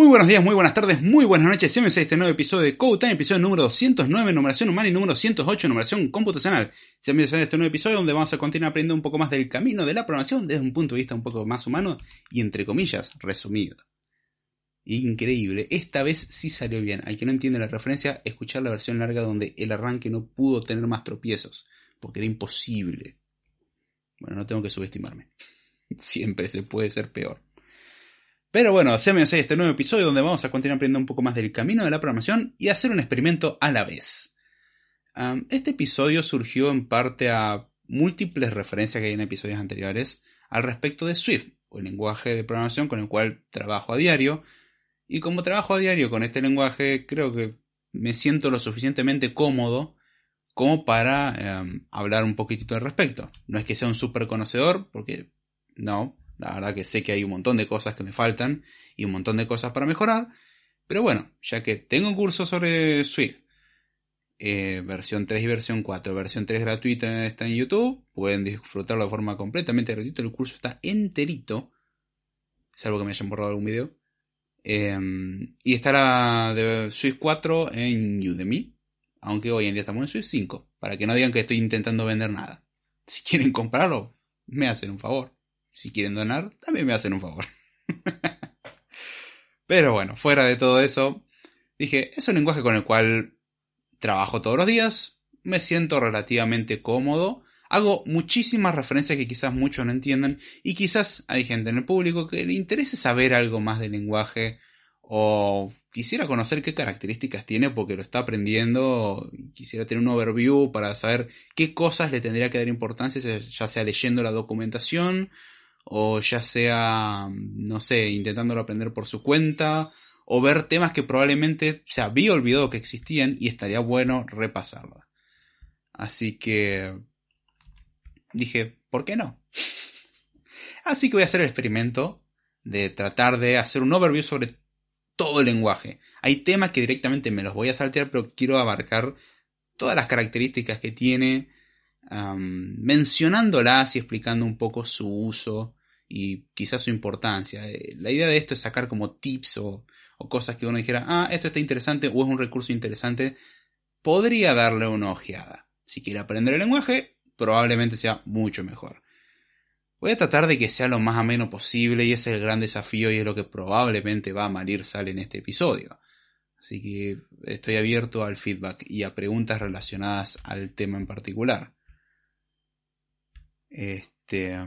Muy buenos días, muy buenas tardes, muy buenas noches. Bienvenidos a este nuevo episodio de Code episodio número 209, numeración humana y número 108, numeración computacional. Bienvenidos a este nuevo episodio donde vamos a continuar aprendiendo un poco más del camino de la programación desde un punto de vista un poco más humano y entre comillas, resumido. Increíble, esta vez sí salió bien. Al que no entiende la referencia, escuchar la versión larga donde el arranque no pudo tener más tropiezos, porque era imposible. Bueno, no tengo que subestimarme. Siempre se puede ser peor. Pero bueno, seamos este nuevo episodio donde vamos a continuar aprendiendo un poco más del camino de la programación y hacer un experimento a la vez. este episodio surgió en parte a múltiples referencias que hay en episodios anteriores al respecto de Swift, el lenguaje de programación con el cual trabajo a diario. Y como trabajo a diario con este lenguaje, creo que me siento lo suficientemente cómodo como para hablar un poquitito al respecto. No es que sea un súper conocedor, porque no, la verdad que sé que hay un montón de cosas que me faltan y un montón de cosas para mejorar. Pero bueno, ya que tengo un curso sobre Swift, eh, versión 3 y versión 4, versión 3 gratuita está en YouTube, pueden disfrutarlo de forma completamente gratuita, el curso está enterito, salvo que me hayan borrado algún video. Em, y estará de Swift 4 en Udemy, aunque hoy en día estamos en Swift 5, para que no digan que estoy intentando vender nada. Si quieren comprarlo, me hacen un favor. Si quieren donar, también me hacen un favor. Pero bueno, fuera de todo eso, dije, es un lenguaje con el cual trabajo todos los días, me siento relativamente cómodo, hago muchísimas referencias que quizás muchos no entiendan y quizás hay gente en el público que le interese saber algo más del lenguaje o quisiera conocer qué características tiene porque lo está aprendiendo, quisiera tener un overview para saber qué cosas le tendría que dar importancia, ya sea leyendo la documentación o ya sea, no sé, intentándolo aprender por su cuenta, o ver temas que probablemente se había olvidado que existían y estaría bueno repasarlo. Así que dije, ¿por qué no? Así que voy a hacer el experimento de tratar de hacer un overview sobre todo el lenguaje. Hay temas que directamente me los voy a saltear, pero quiero abarcar todas las características que tiene, mencionándolas y explicando un poco su uso y quizás su importancia. Eh, la idea de esto es sacar como tips o, cosas que uno dijera, ah, esto está interesante o es un recurso interesante, podría darle una ojeada. Si quiere aprender el lenguaje, probablemente sea mucho mejor. Voy a tratar de que sea lo más ameno posible y ese es el gran desafío y es lo que probablemente va a malir sal en este episodio. Así que estoy abierto al feedback y a preguntas relacionadas al tema en particular. Este.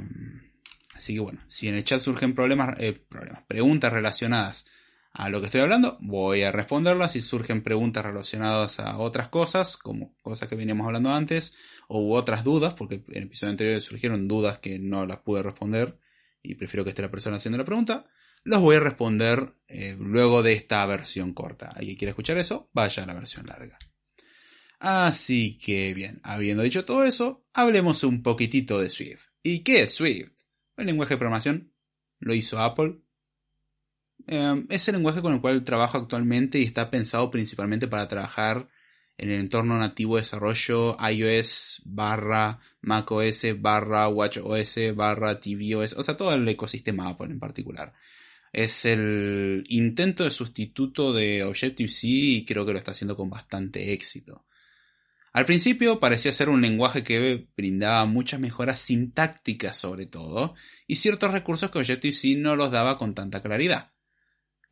Así que bueno, si en el chat surgen problemas, eh, problemas, preguntas relacionadas a lo que estoy hablando, voy a responderlas. Si surgen preguntas relacionadas a otras cosas, como cosas que veníamos hablando antes, o otras dudas, porque en el episodio anterior surgieron dudas que no las pude responder y prefiero que esté la persona haciendo la pregunta, los voy a responder eh, luego de esta versión corta. ¿Alguien quiere escuchar eso? Vaya a la versión larga. Así que bien, habiendo dicho todo eso, hablemos un poquitito de Swift. ¿Y qué es Swift? El lenguaje de programación lo hizo Apple. Em, es el lenguaje con el cual trabajo actualmente y está pensado principalmente para trabajar en el entorno nativo de desarrollo iOS barra macOS barra watchOS barra tvOS, o sea, todo el ecosistema Apple en particular. Es el intento de sustituto de Objective-C y creo que lo está haciendo con bastante éxito. Al principio parecía ser un lenguaje que brindaba muchas mejoras sintácticas sobre todo, y ciertos recursos que Objective-C no los daba con tanta claridad.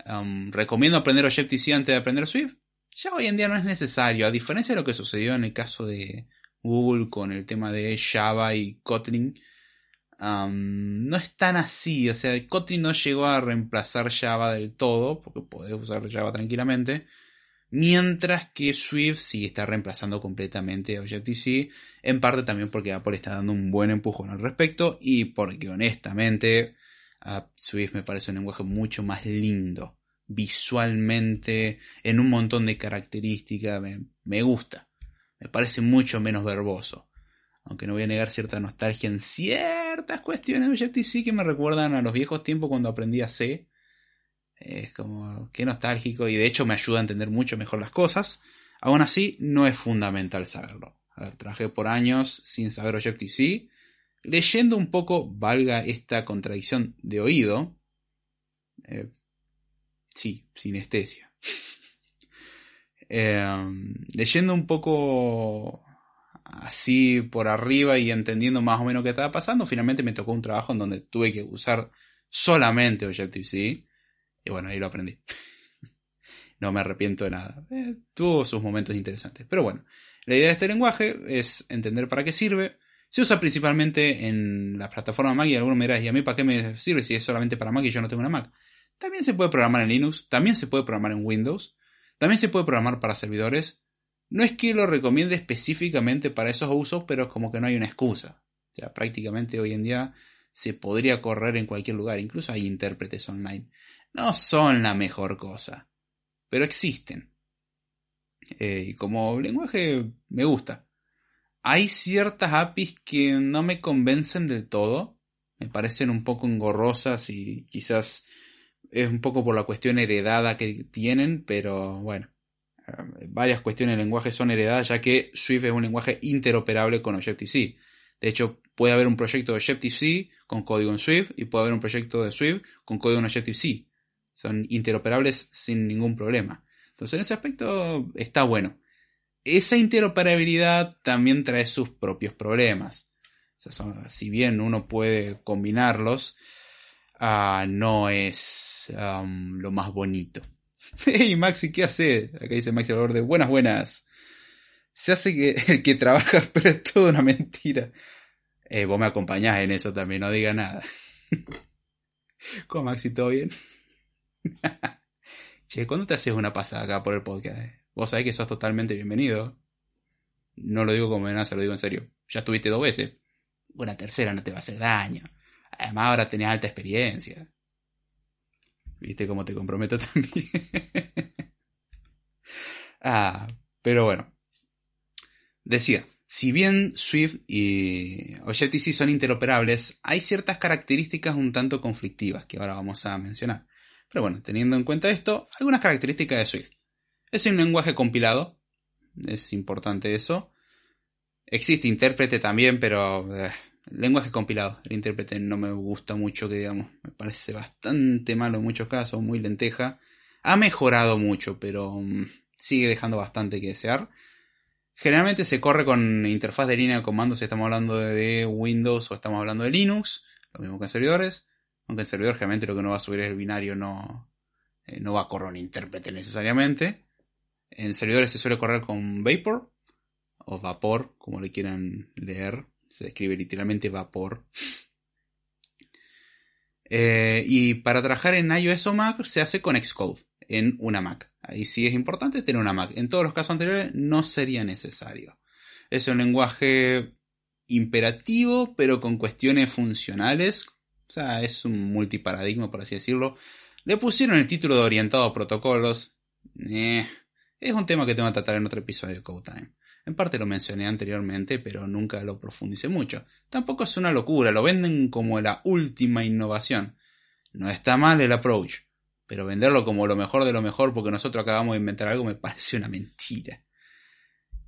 Um, ¿Recomiendo aprender Objective-C antes de aprender Swift? Ya hoy en día no es necesario, a diferencia de lo que sucedió en el caso de Google con el tema de Java y Kotlin, um, no es tan así, o sea, Kotlin no llegó a reemplazar Java del todo, porque podés usar Java tranquilamente, Mientras que Swift sí está reemplazando completamente a Objective-C, en parte también porque Apple está dando un buen empujón al respecto y porque honestamente Swift me parece un lenguaje mucho más lindo, visualmente, en un montón de características, me, gusta, me parece mucho menos verboso. Aunque no voy a negar cierta nostalgia en ciertas cuestiones de Objective-C que me recuerdan a los viejos tiempos cuando aprendí a C es como, qué nostálgico y de hecho me ayuda a entender mucho mejor las cosas. Aún así, no es fundamental saberlo. Trabajé por años sin saber Objective-C. Leyendo un poco, valga esta contradicción de oído, eh, sí, sinestesia. Em, leyendo un poco así por arriba y entendiendo más o menos qué estaba pasando, finalmente me tocó un trabajo en donde tuve que usar solamente Objective-C. Y bueno, ahí lo aprendí. no me arrepiento de nada. Eh, tuvo sus momentos interesantes. Pero bueno, la idea de este lenguaje es entender para qué sirve. Se usa principalmente en la plataforma Mac y algunos me dirán, ¿y a mí para qué me sirve si es solamente para Mac y yo no tengo una Mac? También se puede programar en Linux, también se puede programar en Windows, también se puede programar para servidores. No es que lo recomiende específicamente para esos usos, pero es como que no hay una excusa. O sea, prácticamente hoy en día se podría correr en cualquier lugar, incluso hay intérpretes online. No son la mejor cosa, pero existen. Eh, y como lenguaje me gusta. Hay ciertas APIs que no me convencen del todo, me parecen un poco engorrosas y quizás es un poco por la cuestión heredada que tienen, pero bueno, eh, varias cuestiones del lenguaje son heredadas ya que Swift es un lenguaje interoperable con Objective-C. De hecho, puede haber un proyecto de Objective-C con código en Swift y puede haber un proyecto de Swift con código en Objective-C. Son interoperables sin ningún problema. Entonces, en ese aspecto está bueno. Esa interoperabilidad también trae sus propios problemas. si bien uno puede combinarlos, Ah, no es lo más bonito. hey Maxi, ¿qué hace? Acá dice Maxi de buenas, buenas. Se hace que el que trabaja, pero es toda una mentira. Eh, vos me acompañás en eso también, no diga nada. ¿Cómo Maxi? ¿Todo bien? che, ¿cuándo te haces una pasada acá por el podcast? Vos sabés que sos totalmente bienvenido. No lo digo como amenaza, lo digo en serio. Ya estuviste dos veces. Una tercera no te va a hacer daño. Además ahora tenés alta experiencia. ¿Viste cómo te comprometo también? ah, pero bueno. Decía, si bien Swift y Objective-C son interoperables, hay ciertas características un tanto conflictivas que ahora vamos a mencionar. Pero bueno, teniendo en cuenta esto, algunas características de Swift. Es un lenguaje compilado, es importante eso. Existe intérprete también, pero eh, lenguaje compilado. El intérprete no me gusta mucho, que digamos, me parece bastante malo en muchos casos, muy lenteja. Ha mejorado mucho, pero mm, sigue dejando bastante que desear. Generalmente se corre con interfaz de línea de comandos si estamos hablando de Windows o estamos hablando de Linux, lo mismo que en servidores. Aunque en servidor generalmente lo que no va a subir es el binario, no, eh, no va a correr un intérprete necesariamente. En servidores se suele correr con Vapor o Vapor, como le quieran leer. Se escribe literalmente vapor. Eh, y para trabajar en iOS o Mac se hace con Xcode en una Mac. Ahí sí es importante tener una Mac. En todos los casos anteriores no sería necesario. Es un lenguaje imperativo, pero con cuestiones funcionales. O sea, es un multiparadigma, por así decirlo. Le pusieron el título de orientado a protocolos. Eh, es un tema que tengo que tratar en otro episodio de Code Time. En parte lo mencioné anteriormente, pero nunca lo profundicé mucho. Tampoco es una locura, lo venden como la última innovación. No está mal el approach, pero venderlo como lo mejor de lo mejor porque nosotros acabamos de inventar algo me parece una mentira.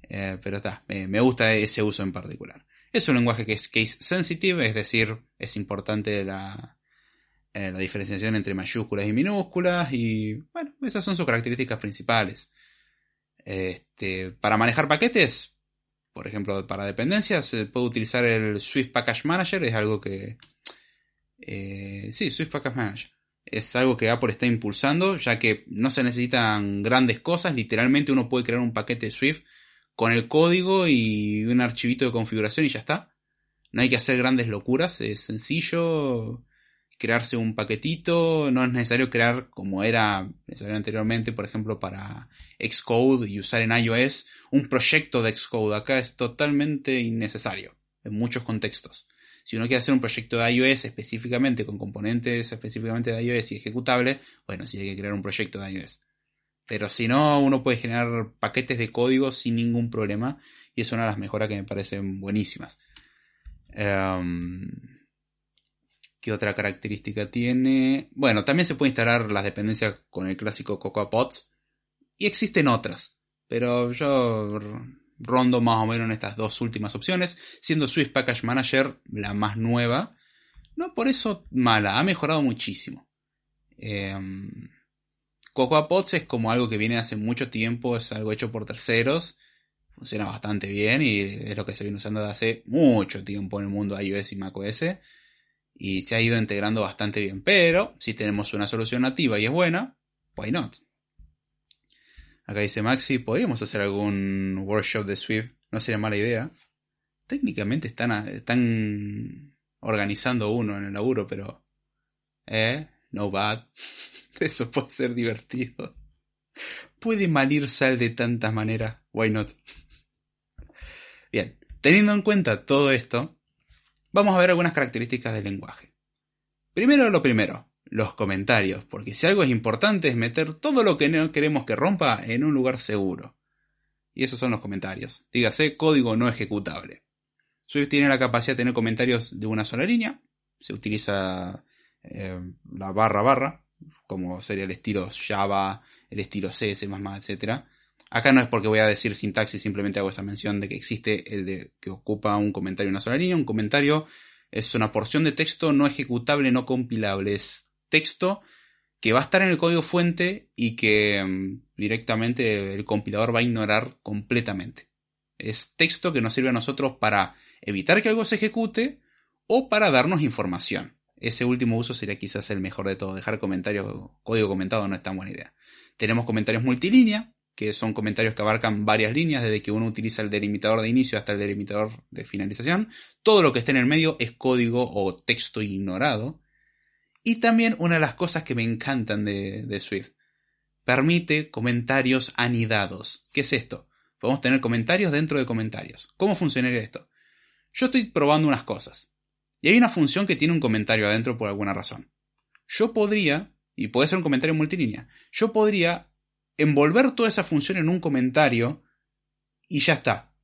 Eh, pero está, me gusta ese uso en particular. Es un lenguaje que es case sensitive, es decir, es importante la, eh, la diferenciación entre mayúsculas y minúsculas y bueno, esas son sus características principales. Este, para manejar paquetes, por ejemplo, para dependencias, se puede utilizar el Swift Package Manager, es algo que... Eh, sí, Swift Package Manager. Es algo que Apple está impulsando, ya que no se necesitan grandes cosas, literalmente uno puede crear un paquete Swift con el código y un archivito de configuración y ya está. No hay que hacer grandes locuras, es sencillo crearse un paquetito, no es necesario crear como era necesario anteriormente, por ejemplo, para Xcode y usar en iOS un proyecto de Xcode. Acá es totalmente innecesario en muchos contextos. Si uno quiere hacer un proyecto de iOS específicamente con componentes específicamente de iOS y ejecutable, bueno, sí hay que crear un proyecto de iOS. Pero si no, uno puede generar paquetes de código sin ningún problema y es una de las mejoras que me parecen buenísimas. Em, ¿Qué otra característica tiene? Bueno, también se puede instalar las dependencias con el clásico CocoaPods. Y existen otras. Pero yo rondo más o menos en estas dos últimas opciones. Siendo Swift Package Manager la más nueva. No por eso mala, ha mejorado muchísimo. Em, CocoaPods es como algo que viene hace mucho tiempo, es algo hecho por terceros, funciona bastante bien y es lo que se viene usando desde hace mucho tiempo en el mundo iOS y macOS y se ha ido integrando bastante bien. Pero si tenemos una solución nativa y es buena, why not? Acá dice Maxi, podríamos hacer algún workshop de Swift, no sería mala idea. Técnicamente están, están organizando uno en el laburo, pero... Eh, no bad. Eso puede ser divertido. Puede malir sal de tantas maneras. Why not? Bien, teniendo en cuenta todo esto, vamos a ver algunas características del lenguaje. Primero lo primero, los comentarios, porque si algo es importante es meter todo lo que no queremos que rompa en un lugar seguro. Y esos son los comentarios. Dígase código no ejecutable. Swift tiene la capacidad de tener comentarios de una sola línea. Se utiliza eh, la barra barra, como sería el estilo Java, el estilo C, C++, etc. Acá no es porque voy a decir sintaxis, simplemente hago esa mención de que existe el de que ocupa un comentario en una sola línea. Un comentario es una porción de texto no ejecutable, no compilable. Es texto que va a estar en el código fuente y que mm, directamente el compilador va a ignorar completamente. Es texto que nos sirve a nosotros para evitar que algo se ejecute o para darnos información. Ese último uso sería quizás el mejor de todo. Dejar comentarios, código comentado no es tan buena idea. Tenemos comentarios multilínea, que son comentarios que abarcan varias líneas, desde que uno utiliza el delimitador de inicio hasta el delimitador de finalización. Todo lo que esté en el medio es código o texto ignorado. Y también una de las cosas que me encantan de, de Swift. Permite comentarios anidados. ¿Qué es esto? Podemos tener comentarios dentro de comentarios. ¿Cómo funcionaría esto? Yo estoy probando unas cosas. Y hay una función que tiene un comentario adentro por alguna razón. Yo podría, y puede ser un comentario multilínea, yo podría envolver toda esa función en un comentario y ya está.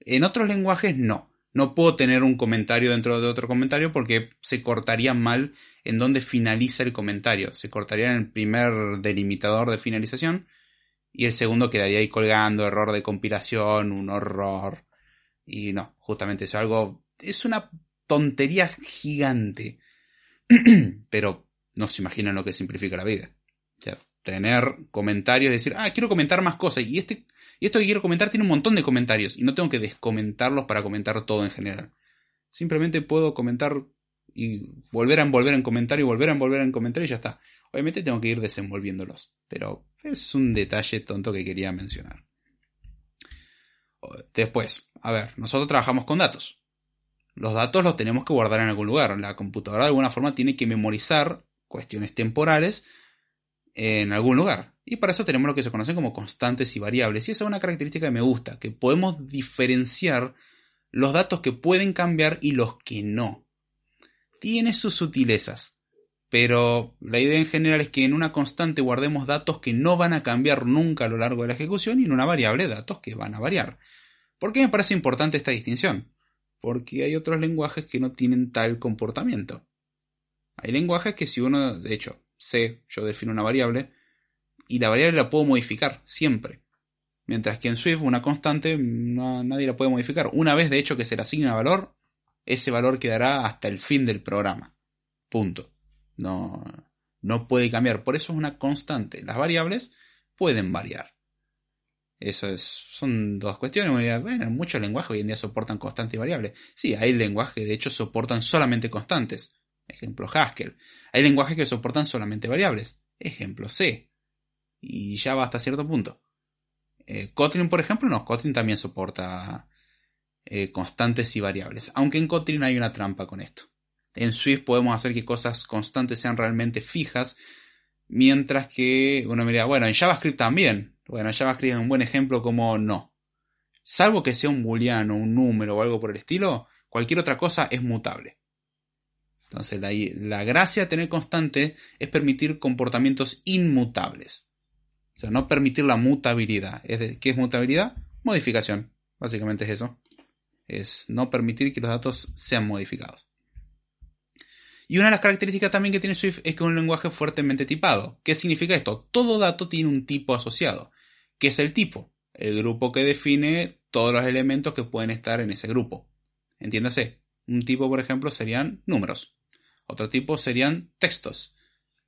En otros lenguajes no. No puedo tener un comentario dentro de otro comentario porque se cortaría mal en donde finaliza el comentario. Se cortaría en el primer delimitador de finalización y el segundo quedaría ahí colgando, error de compilación, un horror. Y no, justamente es algo... Es una tontería gigante. Pero no se imaginan lo que simplifica la vida. O sea, tener comentarios, decir, ah, quiero comentar más cosas. Y este, y esto que quiero comentar tiene un montón de comentarios. Y no tengo que descomentarlos para comentar todo en general. Simplemente puedo comentar y volver a envolver en comentario y volver a envolver en comentario y ya está. Obviamente tengo que ir desenvolviéndolos. Pero es un detalle tonto que quería mencionar. Después, a ver, nosotros trabajamos con datos los datos los tenemos que guardar en algún lugar. La computadora de alguna forma tiene que memorizar cuestiones temporales en algún lugar. Y para eso tenemos lo que se conocen como constantes y variables. Y esa es una característica que me gusta, que podemos diferenciar los datos que pueden cambiar y los que no. Tiene sus sutilezas, pero la idea en general es que en una constante guardemos datos que no van a cambiar nunca a lo largo de la ejecución y en una variable datos que van a variar. ¿Por qué me parece importante esta distinción? Porque hay otros lenguajes que no tienen tal comportamiento. Hay lenguajes que si uno, de hecho, C, yo defino una variable, y la variable la puedo modificar siempre. Mientras que en Swift una constante nadie la puede modificar. Una vez de hecho que se le asigna valor, ese valor quedará hasta el fin del programa. Punto. No, no puede cambiar. Por eso es una constante. Las variables pueden variar. Eso es, son dos cuestiones. Bueno, muchos lenguajes hoy en día soportan constante y variable. Sí, hay lenguajes de hecho soportan solamente constantes. Ejemplo Haskell. Hay lenguajes que soportan solamente variables. Ejemplo C. Y ya va hasta cierto punto. Eh, Kotlin, por ejemplo, no. Kotlin también soporta eh, constantes y variables. Aunque en Kotlin hay una trampa con esto. En Swift podemos hacer que cosas constantes sean realmente fijas. Mientras que uno mira, bueno, en JavaScript también. Bueno, JavaScript es un buen ejemplo como no. Salvo que sea un booleano, un número o algo por el estilo, cualquier otra cosa es mutable. Entonces la, la gracia de tener constante es permitir comportamientos inmutables. O sea, no permitir la mutabilidad. ¿Qué es mutabilidad? Modificación. Básicamente es eso. Es no permitir que los datos sean modificados. Y una de las características también que tiene Swift es que es un lenguaje fuertemente tipado. ¿Qué significa esto? Todo dato tiene un tipo asociado. ¿Qué es el tipo? El grupo que define todos los elementos que pueden estar en ese grupo. Entiéndase, un tipo, por ejemplo, serían números. Otro tipo serían textos.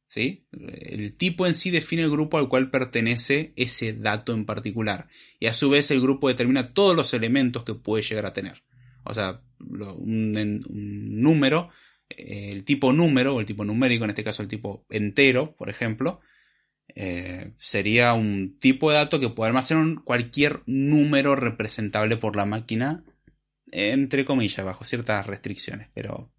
¿sí? El tipo en sí define el grupo al cual pertenece ese dato en particular. Y a su vez el grupo determina todos los elementos que puede llegar a tener. O sea, un, número, el tipo número, o el tipo numérico, en este caso el tipo entero, por ejemplo, eh, sería un tipo de dato que puede almacenar cualquier número representable por la máquina, entre comillas, bajo ciertas restricciones, pero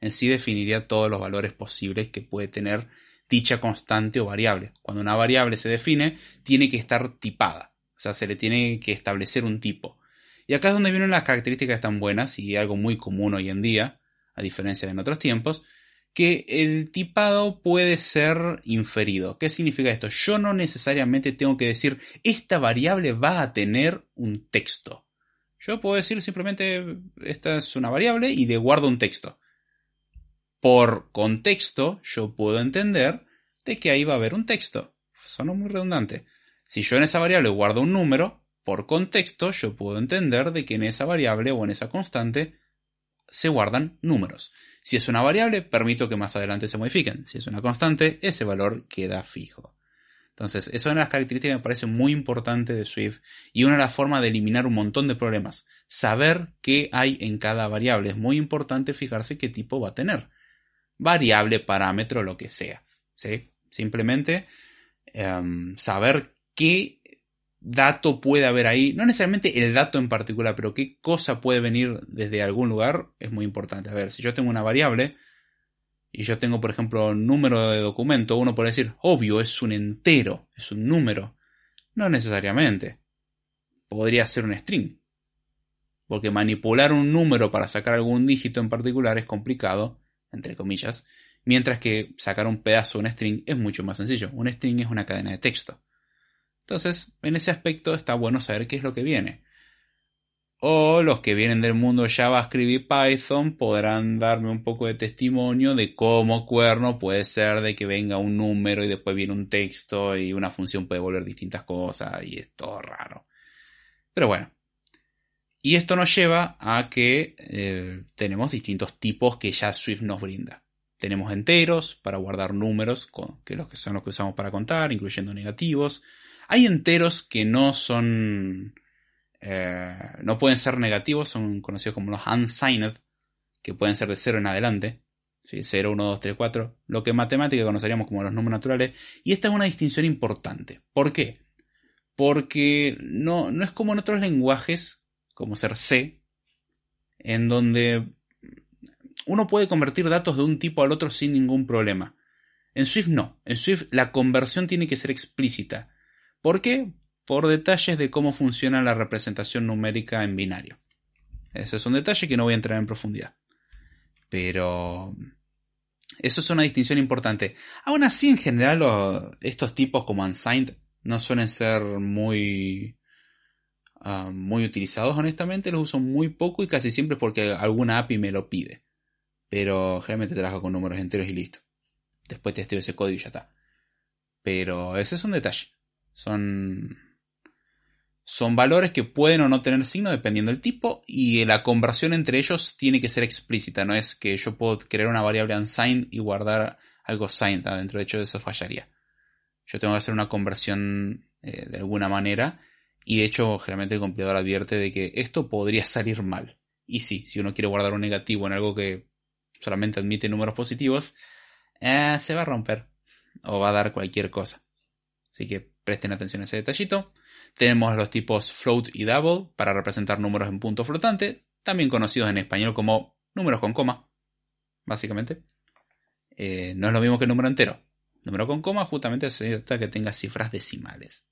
en sí definiría todos los valores posibles que puede tener dicha constante o variable. Cuando una variable se define, tiene que estar tipada, o sea, se le tiene que establecer un tipo. Y acá es donde vienen las características tan buenas y algo muy común hoy en día, a diferencia de en otros tiempos, que el tipado puede ser inferido. ¿Qué significa esto? Yo no necesariamente tengo que decir esta variable va a tener un texto. Yo puedo decir simplemente esta es una variable y le guardo un texto por contexto yo puedo entender de que ahí va a haber un texto. Suena muy redundante. Si yo en esa variable guardo un número, por contexto yo puedo entender de que en esa variable o en esa constante se guardan números. Si es una variable, permito que más adelante se modifiquen. Si es una constante, ese valor queda fijo. Entonces, eso es una de las características que me parece muy importante de Swift y una de las formas de eliminar un montón de problemas. Saber qué hay en cada variable. Es muy importante fijarse qué tipo va a tener variable, parámetro, lo que sea. ¿sí? Simplemente em, saber qué dato puede haber ahí, no necesariamente el dato en particular, pero qué cosa puede venir desde algún lugar es muy importante. A ver, si yo tengo una variable y yo tengo, por ejemplo, número de documento, uno puede decir, obvio, es un entero, es un número. No necesariamente. Podría ser un string. Porque manipular un número para sacar algún dígito en particular es complicado entre comillas, mientras que sacar un pedazo de un string es mucho más sencillo. Un string es una cadena de texto. Entonces, en ese aspecto está bueno saber qué es lo que viene. O los que vienen del mundo JavaScript y Python podrán darme un poco de testimonio de cómo cuerno puede ser de que venga un número y después viene un texto y una función puede volver distintas cosas y es todo raro. Pero bueno, y esto nos lleva a que eh, tenemos distintos tipos que ya Swift nos brinda. Tenemos enteros para guardar números, que son los que usamos para contar, incluyendo negativos. Hay enteros que no son. Eh, no pueden ser negativos, son conocidos como los unsigned, que pueden ser de 0 en adelante. 0, 1, 2, 3, 4. Lo que en matemática conoceríamos como los números naturales. Y esta es una distinción importante. ¿Por qué? Porque no, no es como en otros lenguajes como ser C, en donde uno puede convertir datos de un tipo al otro sin ningún problema. En Swift no, en Swift la conversión tiene que ser explícita. ¿Por qué? Por detalles de cómo funciona la representación numérica en binario. Ese es un detalle que no voy a entrar en profundidad. Pero eso es una distinción importante. Aún así, en general, estos tipos como unsigned no suelen ser muy Ah, muy utilizados, honestamente, los uso muy poco y casi siempre porque alguna API me lo pide. Pero generalmente trabajo con números enteros y listo. Después testeo ese código y ya está. Pero ese es un detalle. Son, son valores que pueden o no tener signo dependiendo del tipo y la conversión entre ellos tiene que ser explícita. No es que yo puedo crear una variable unsigned y guardar algo signed adentro. De hecho, eso fallaría. Yo tengo que hacer una conversión eh, de alguna manera y de hecho, generalmente el compilador advierte de que esto podría salir mal. Y sí, si uno quiere guardar un negativo en algo que solamente admite números positivos, eh, se va a romper. O va a dar cualquier cosa. Así que presten atención a ese detallito. Tenemos los tipos float y double para representar números en punto flotante, también conocidos en español como números con coma, básicamente. Eh, no es lo mismo que número entero. Número con coma justamente necesita que tenga cifras decimales.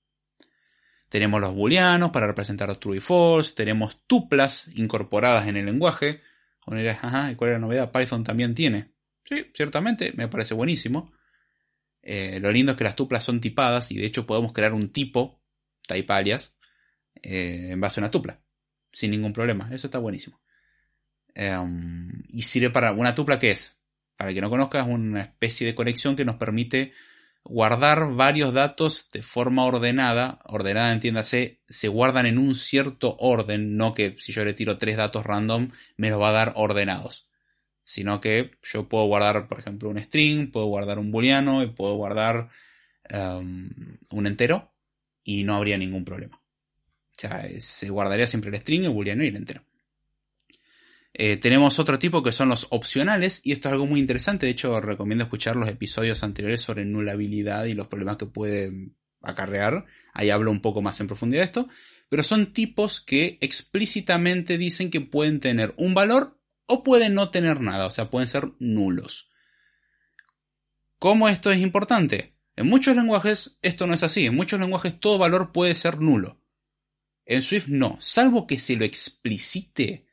Tenemos los booleanos para representar true y false. Tenemos tuplas incorporadas en el lenguaje. ¿y cuál es la novedad? Python también tiene. Sí, ciertamente, me parece buenísimo. Eh, lo lindo es que las tuplas son tipadas y de hecho podemos crear un tipo, type alias, eh, en base a una tupla. Sin ningún problema. Eso está buenísimo. Em, y sirve para una tupla que es, para el que no conozca, es una especie de conexión que nos permite guardar varios datos de forma ordenada, ordenada entiéndase, se guardan en un cierto orden, no que si yo le tiro tres datos random me los va a dar ordenados. Sino que yo puedo guardar, por ejemplo, un string, puedo guardar un booleano y puedo guardar um, un entero y no habría ningún problema. O sea, se guardaría siempre el string, el booleano y el entero. Eh, tenemos otro tipo que son los opcionales y esto es algo muy interesante. De hecho, recomiendo escuchar los episodios anteriores sobre nulabilidad y los problemas que puede acarrear. Ahí hablo un poco más en profundidad de esto. Pero son tipos que explícitamente dicen que pueden tener un valor o pueden no tener nada, o sea, pueden ser nulos. ¿Cómo esto es importante? En muchos lenguajes esto no es así, en muchos lenguajes todo valor puede ser nulo. En Swift no, salvo que se lo explicite,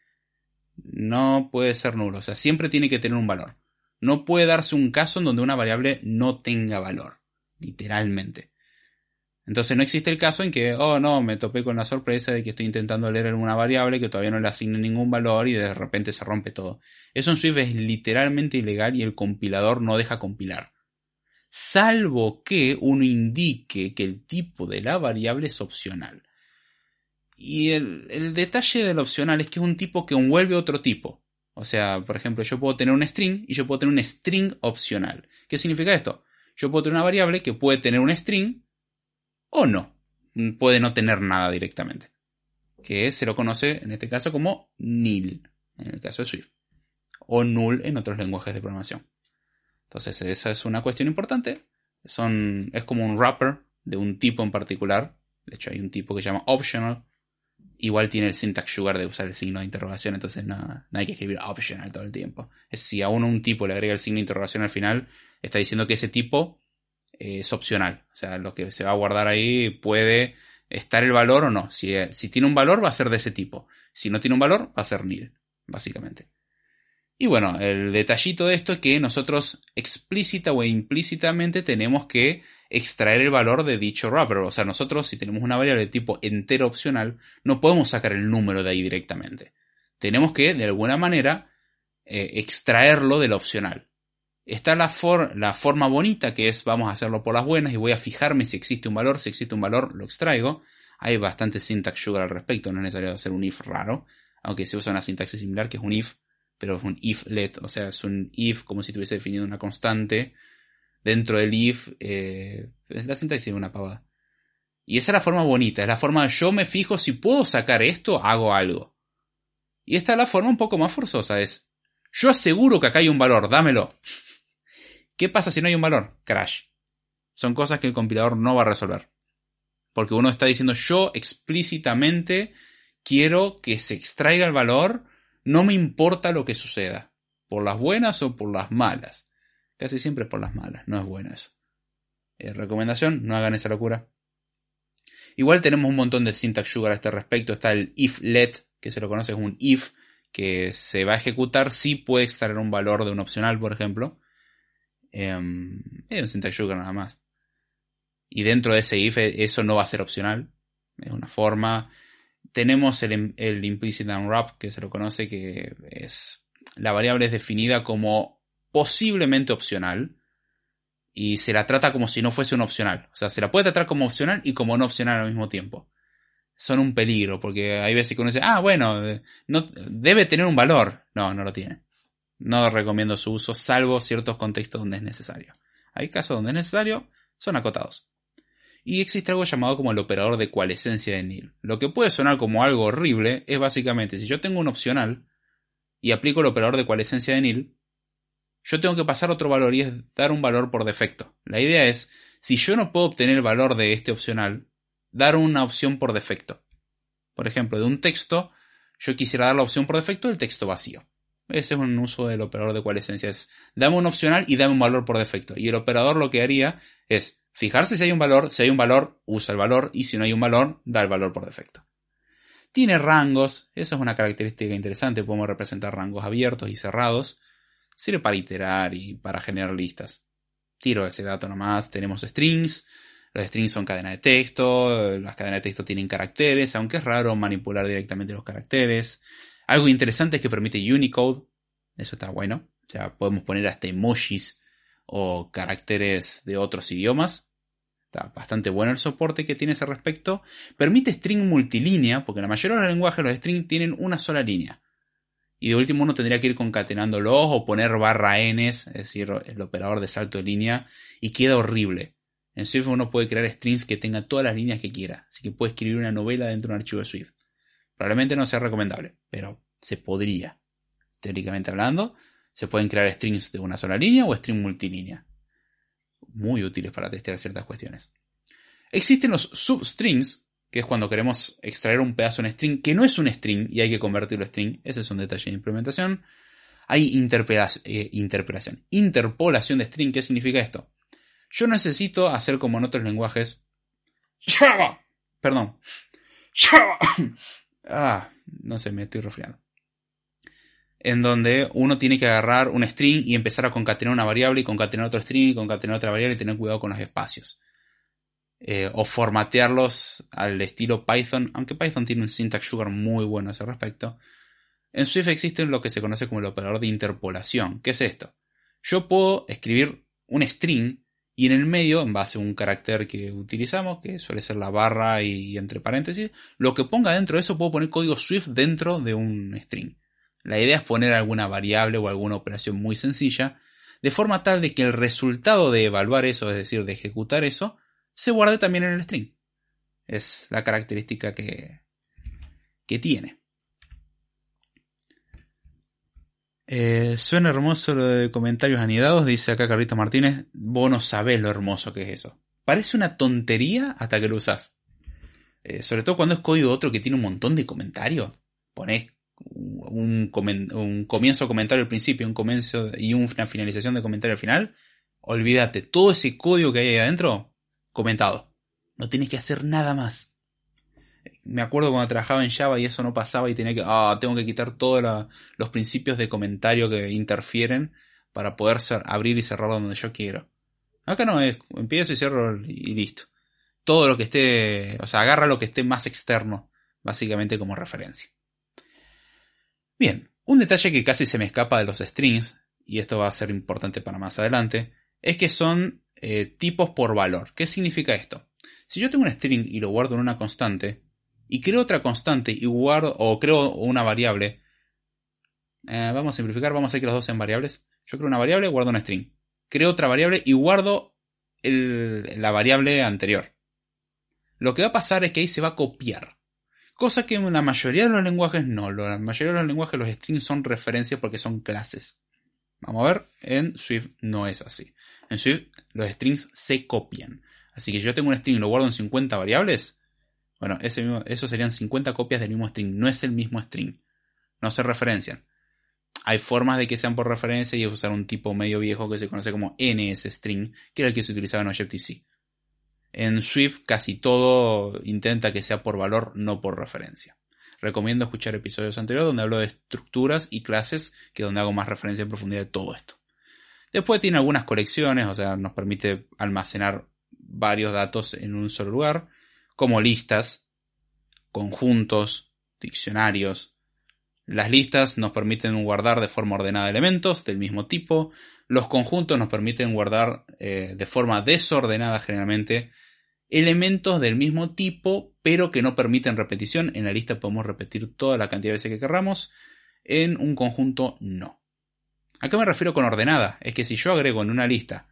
no puede ser nulo, o sea, siempre tiene que tener un valor. No puede darse un caso en donde una variable no tenga valor, literalmente. Entonces no existe el caso en que, oh no, me topé con la sorpresa de que estoy intentando leer alguna variable que todavía no le asigne ningún valor y de repente se rompe todo. Eso en Swift es literalmente ilegal y el compilador no deja compilar. Salvo que uno indique que el tipo de la variable es opcional. Y el, el detalle del opcional es que es un tipo que envuelve otro tipo. O sea, por ejemplo, yo puedo tener un string y yo puedo tener un string opcional. ¿Qué significa esto? Yo puedo tener una variable que puede tener un string o no. Puede no tener nada directamente. Que se lo conoce en este caso como nil, en el caso de Swift. O null en otros lenguajes de programación. Entonces, esa es una cuestión importante. Son, es como un wrapper de un tipo en particular. De hecho, hay un tipo que se llama optional. Igual tiene el syntax sugar de usar el signo de interrogación, entonces no, hay que escribir optional todo el tiempo. Es si a uno un tipo le agrega el signo de interrogación al final, está diciendo que ese tipo es opcional. O sea, lo que se va a guardar ahí puede estar el valor o no. Si, si, tiene un valor, va a ser de ese tipo. Si no tiene un valor, va a ser nil, básicamente. Y bueno, el detallito de esto es que nosotros explícita o implícitamente tenemos que extraer el valor de dicho wrapper. O sea, nosotros si tenemos una variable de tipo entero opcional, no podemos sacar el número de ahí directamente. Tenemos que, de alguna manera, eh, extraerlo del opcional. Está la, la forma bonita que es vamos a hacerlo por las buenas y voy a fijarme si existe un valor, si existe un valor lo extraigo. Hay bastante syntax sugar al respecto, no es necesario hacer un if raro, aunque se usa una sintaxis similar que es un if, pero es un if let, o sea, es un if como si tuviese definido una constante. Dentro del if, eh, la sintaxis es una pavada. Y esa es la forma bonita, es la forma de yo me fijo si puedo sacar esto, hago algo. Y esta es la forma un poco más forzosa, es yo aseguro que acá hay un valor, dámelo. ¿Qué pasa si no hay un valor? Crash. Son cosas que el compilador no va a resolver. Porque uno está diciendo yo explícitamente quiero que se extraiga el valor, no me importa lo que suceda, por las buenas o por las malas. Casi siempre por las malas, no es bueno eso. Eh, recomendación, no hagan esa locura. Igual tenemos un montón de syntax sugar a este respecto. Está el if let, que se lo conoce como un if, que se va a ejecutar si puede extraer un valor de un opcional, por ejemplo. Em, es un syntax sugar nada más. Y dentro de ese if eh, eso no va a ser opcional. Es una forma. Tenemos el, el implicit unwrap, que se lo conoce, que es. La variable es definida como posiblemente opcional. Y se la trata como si no fuese un opcional. O sea, se la puede tratar como opcional y como no opcional al mismo tiempo. Son un peligro, porque hay veces que uno dice, ah, bueno, eh, no, debe tener un valor. No, no lo tiene. No recomiendo su uso, salvo ciertos contextos donde es necesario. Hay casos donde es necesario, son acotados. Y existe algo llamado como el operador de coalescencia de nil. Lo que puede sonar como algo horrible es básicamente si yo tengo un opcional y aplico el operador de coalescencia de nil, yo tengo que pasar otro valor y es dar un valor por defecto. La idea es, si yo no puedo obtener el valor de este opcional, dar una opción por defecto. Por ejemplo, de un texto, yo quisiera dar la opción por defecto del texto vacío. Ese es un uso del operador de coalescencia. Es dame un opcional y dame un valor por defecto. Y el operador lo que haría es fijarse si hay un valor, si hay un valor, usa el valor, y si no hay un valor, da el valor por defecto. Tiene rangos, eso es una característica interesante, podemos representar rangos abiertos y cerrados. Sirve para iterar y para generar listas. Tiro ese dato nomás, tenemos strings, los strings son cadenas de texto, las cadenas de texto tienen caracteres, aunque es raro manipular directamente los caracteres. Algo interesante es que permite Unicode. Eso está bueno. O sea, podemos poner hasta emojis o caracteres de otros idiomas. Está bastante bueno el soporte que tiene ese respecto. Permite string multilínea, porque la mayoría de los lenguajes los strings tienen una sola línea. Y de último uno tendría que ir concatenándolos o poner barra n, es decir, el operador de salto de línea, y queda horrible. En Swift uno puede crear strings que tengan todas las líneas que quiera, así que puede escribir una novela dentro de un archivo de Swift. Probablemente no sea recomendable, pero se podría. Teóricamente hablando, se pueden crear strings de una sola línea o strings multilínea. Muy útiles para testear ciertas cuestiones. Existen los substrings, que es cuando queremos extraer un pedazo en string que no es un string y hay que convertirlo a string. Ese es un detalle de implementación. Hay eh, interpolación. Interpolación de string, ¿qué significa esto? Yo necesito hacer como en otros lenguajes. Java. Perdón. Java. Ah, no sé, me estoy resfriando. En donde uno tiene que agarrar un string y empezar a concatenar una variable y concatenar otro string y concatenar otra variable y tener cuidado con los espacios. Eh, o formatearlos al estilo Python, aunque Python tiene un syntax sugar muy bueno a ese respecto. En Swift existe lo que se conoce como el operador de interpolación. ¿Qué es esto? Yo puedo escribir un string y en el medio, en base a un carácter que utilizamos, que suele ser la barra y, entre paréntesis, lo que ponga dentro de eso puedo poner código Swift dentro de un string. La idea es poner alguna variable o alguna operación muy sencilla, de forma tal de que el resultado de evaluar eso, es decir, de ejecutar eso, se guarde también en el string. Es la característica que, que tiene. Eh, suena hermoso lo de comentarios anidados, dice acá Carlito Martínez. Vos no sabés lo hermoso que es eso. Parece una tontería hasta que lo usás. Eh, sobre todo cuando es código otro que tiene un montón de comentarios. Ponés un, un comienzo comentario al principio un comienzo y una finalización de comentario al final. Olvídate, todo ese código que hay ahí adentro comentado. No tienes que hacer nada más. Me acuerdo cuando trabajaba en Java y eso no pasaba y tenía que, ah, tengo que quitar todos los principios de comentario que interfieren para poder abrir y cerrar donde yo quiero. Acá no es, empiezo y cierro y listo. Todo lo que esté, o sea, agarra lo que esté más externo, básicamente como referencia. Bien, un detalle que casi se me escapa de los strings, y esto va a ser importante para más adelante, es que son eh, tipos por valor. ¿Qué significa esto? Si yo tengo un string y lo guardo en una constante, y creo otra constante y guardo, o creo una variable, eh, vamos a simplificar, vamos a que los dos sean variables. Yo creo una variable, guardo un string. Creo otra variable y guardo la variable anterior. Lo que va a pasar es que ahí se va a copiar. Cosa que en la mayoría de los lenguajes no. En la mayoría de los lenguajes los strings son referencias porque son clases. Vamos a ver, en Swift no es así. En Swift los strings se copian. Así que yo tengo un string y lo guardo en 50 variables. Bueno, ese eso serían 50 copias del mismo string. No es el mismo string. No se referencian. Hay formas de que sean por referencia y es usar un tipo medio viejo que se conoce como NSString, que era el que se utilizaba en Objective-C. En Swift casi todo intenta que sea por valor, no por referencia. Recomiendo escuchar episodios anteriores donde hablo de estructuras y clases, que donde hago más referencia en profundidad de todo esto. Después tiene algunas colecciones, o sea, nos permite almacenar varios datos en un solo lugar, como listas, conjuntos, diccionarios. Las listas nos permiten guardar de forma ordenada elementos del mismo tipo. Los conjuntos nos permiten guardar eh, de forma desordenada generalmente elementos del mismo tipo, pero que no permiten repetición. En la lista podemos repetir toda la cantidad de veces que querramos. En un conjunto no. ¿A qué me refiero con ordenada? Es que si yo agrego en una lista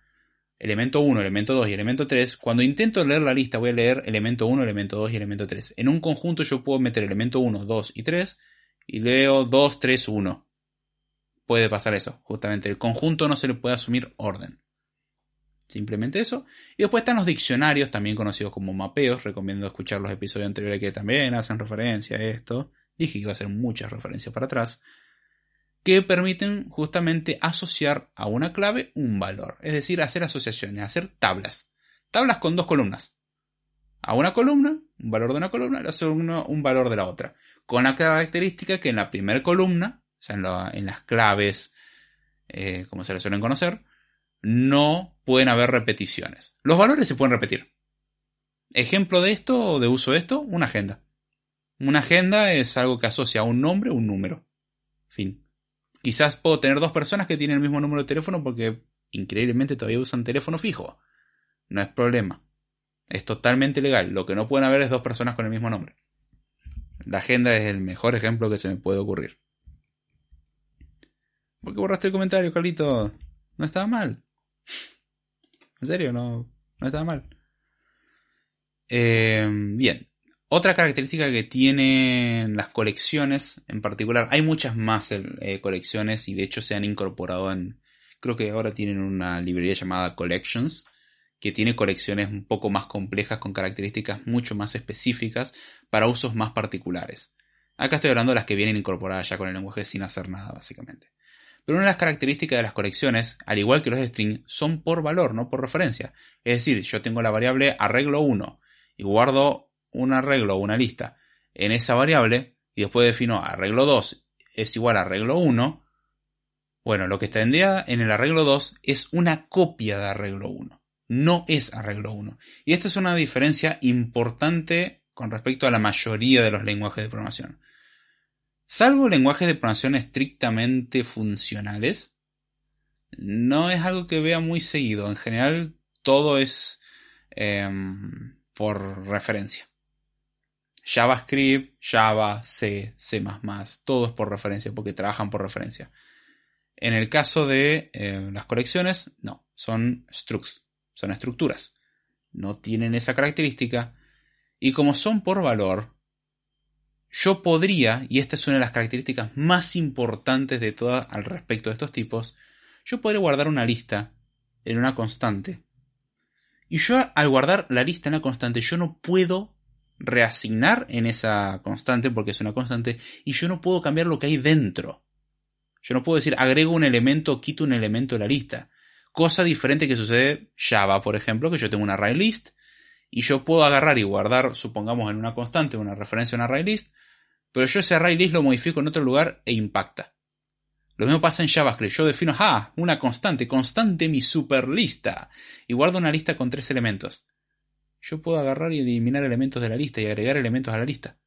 elemento 1, elemento 2 y elemento 3, cuando intento leer la lista voy a leer elemento 1, elemento 2 y elemento 3. En un conjunto yo puedo meter elemento 1, 2 y 3 y leo 2, 3, 1. Puede pasar eso, justamente. El conjunto no se le puede asumir orden. Simplemente eso. Y después están los diccionarios, también conocidos como mapeos. Recomiendo escuchar los episodios anteriores que también hacen referencia a esto. Dije que iba a hacer muchas referencias para atrás. Que permiten justamente asociar a una clave un valor. Es decir, hacer asociaciones, hacer tablas. Tablas con dos columnas. A una columna, un valor de una columna, a un valor de la otra. Con la característica que en la primera columna, o sea, en, las claves, eh, como se le suelen conocer, no pueden haber repeticiones. Los valores se pueden repetir. Ejemplo de esto o de uso de esto, una agenda. Una agenda es algo que asocia a un nombre o un número. Fin. Quizás puedo tener dos personas que tienen el mismo número de teléfono porque increíblemente todavía usan teléfono fijo. No es problema. Es totalmente legal. Lo que no pueden haber es dos personas con el mismo nombre. La agenda es el mejor ejemplo que se me puede ocurrir. ¿Por qué borraste el comentario, Carlito? No estaba mal. En serio, no, no estaba mal. Eh, bien. Otra característica que tienen las colecciones en particular, hay muchas más eh, colecciones y de hecho se han incorporado en, creo que ahora tienen una librería llamada Collections, que tiene colecciones un poco más complejas con características mucho más específicas para usos más particulares. Acá estoy hablando de las que vienen incorporadas ya con el lenguaje sin hacer nada, básicamente. Pero una de las características de las colecciones, al igual que los strings, son por valor, no por referencia. Es decir, yo tengo la variable arreglo 1 y guardo un arreglo o una lista en esa variable y después defino arreglo 2 es igual a arreglo 1. Bueno, lo que tendría en el arreglo 2 es una copia de arreglo 1. No es arreglo 1. Y esta es una diferencia importante con respecto a la mayoría de los lenguajes de programación. Salvo lenguajes de programación estrictamente funcionales, no es algo que vea muy seguido. En general, todo es em, por referencia. JavaScript, Java, C, C++, todo es por referencia, porque trabajan por referencia. En el caso de eh, las colecciones, no, son structs, son estructuras. No tienen esa característica. Y como son por valor, yo podría, y esta es una de las características más importantes de todas al respecto de estos tipos, yo podría guardar una lista en una constante. Y yo al guardar la lista en una constante, yo no puedo reasignar en esa constante porque es una constante y yo no puedo cambiar lo que hay dentro. Yo no puedo decir agrego un elemento quito un elemento de la lista. Cosa diferente que sucede Java, por ejemplo, que yo tengo un array list y yo puedo agarrar y guardar, supongamos, en una constante una referencia a un array list, pero yo ese array list lo modifico en otro lugar e impacta. Lo mismo pasa en JavaScript. Yo defino, ah, una constante, constante mi superlista, y guardo una lista con tres elementos. Yo puedo agarrar y eliminar elementos de la lista y agregar elementos a la lista.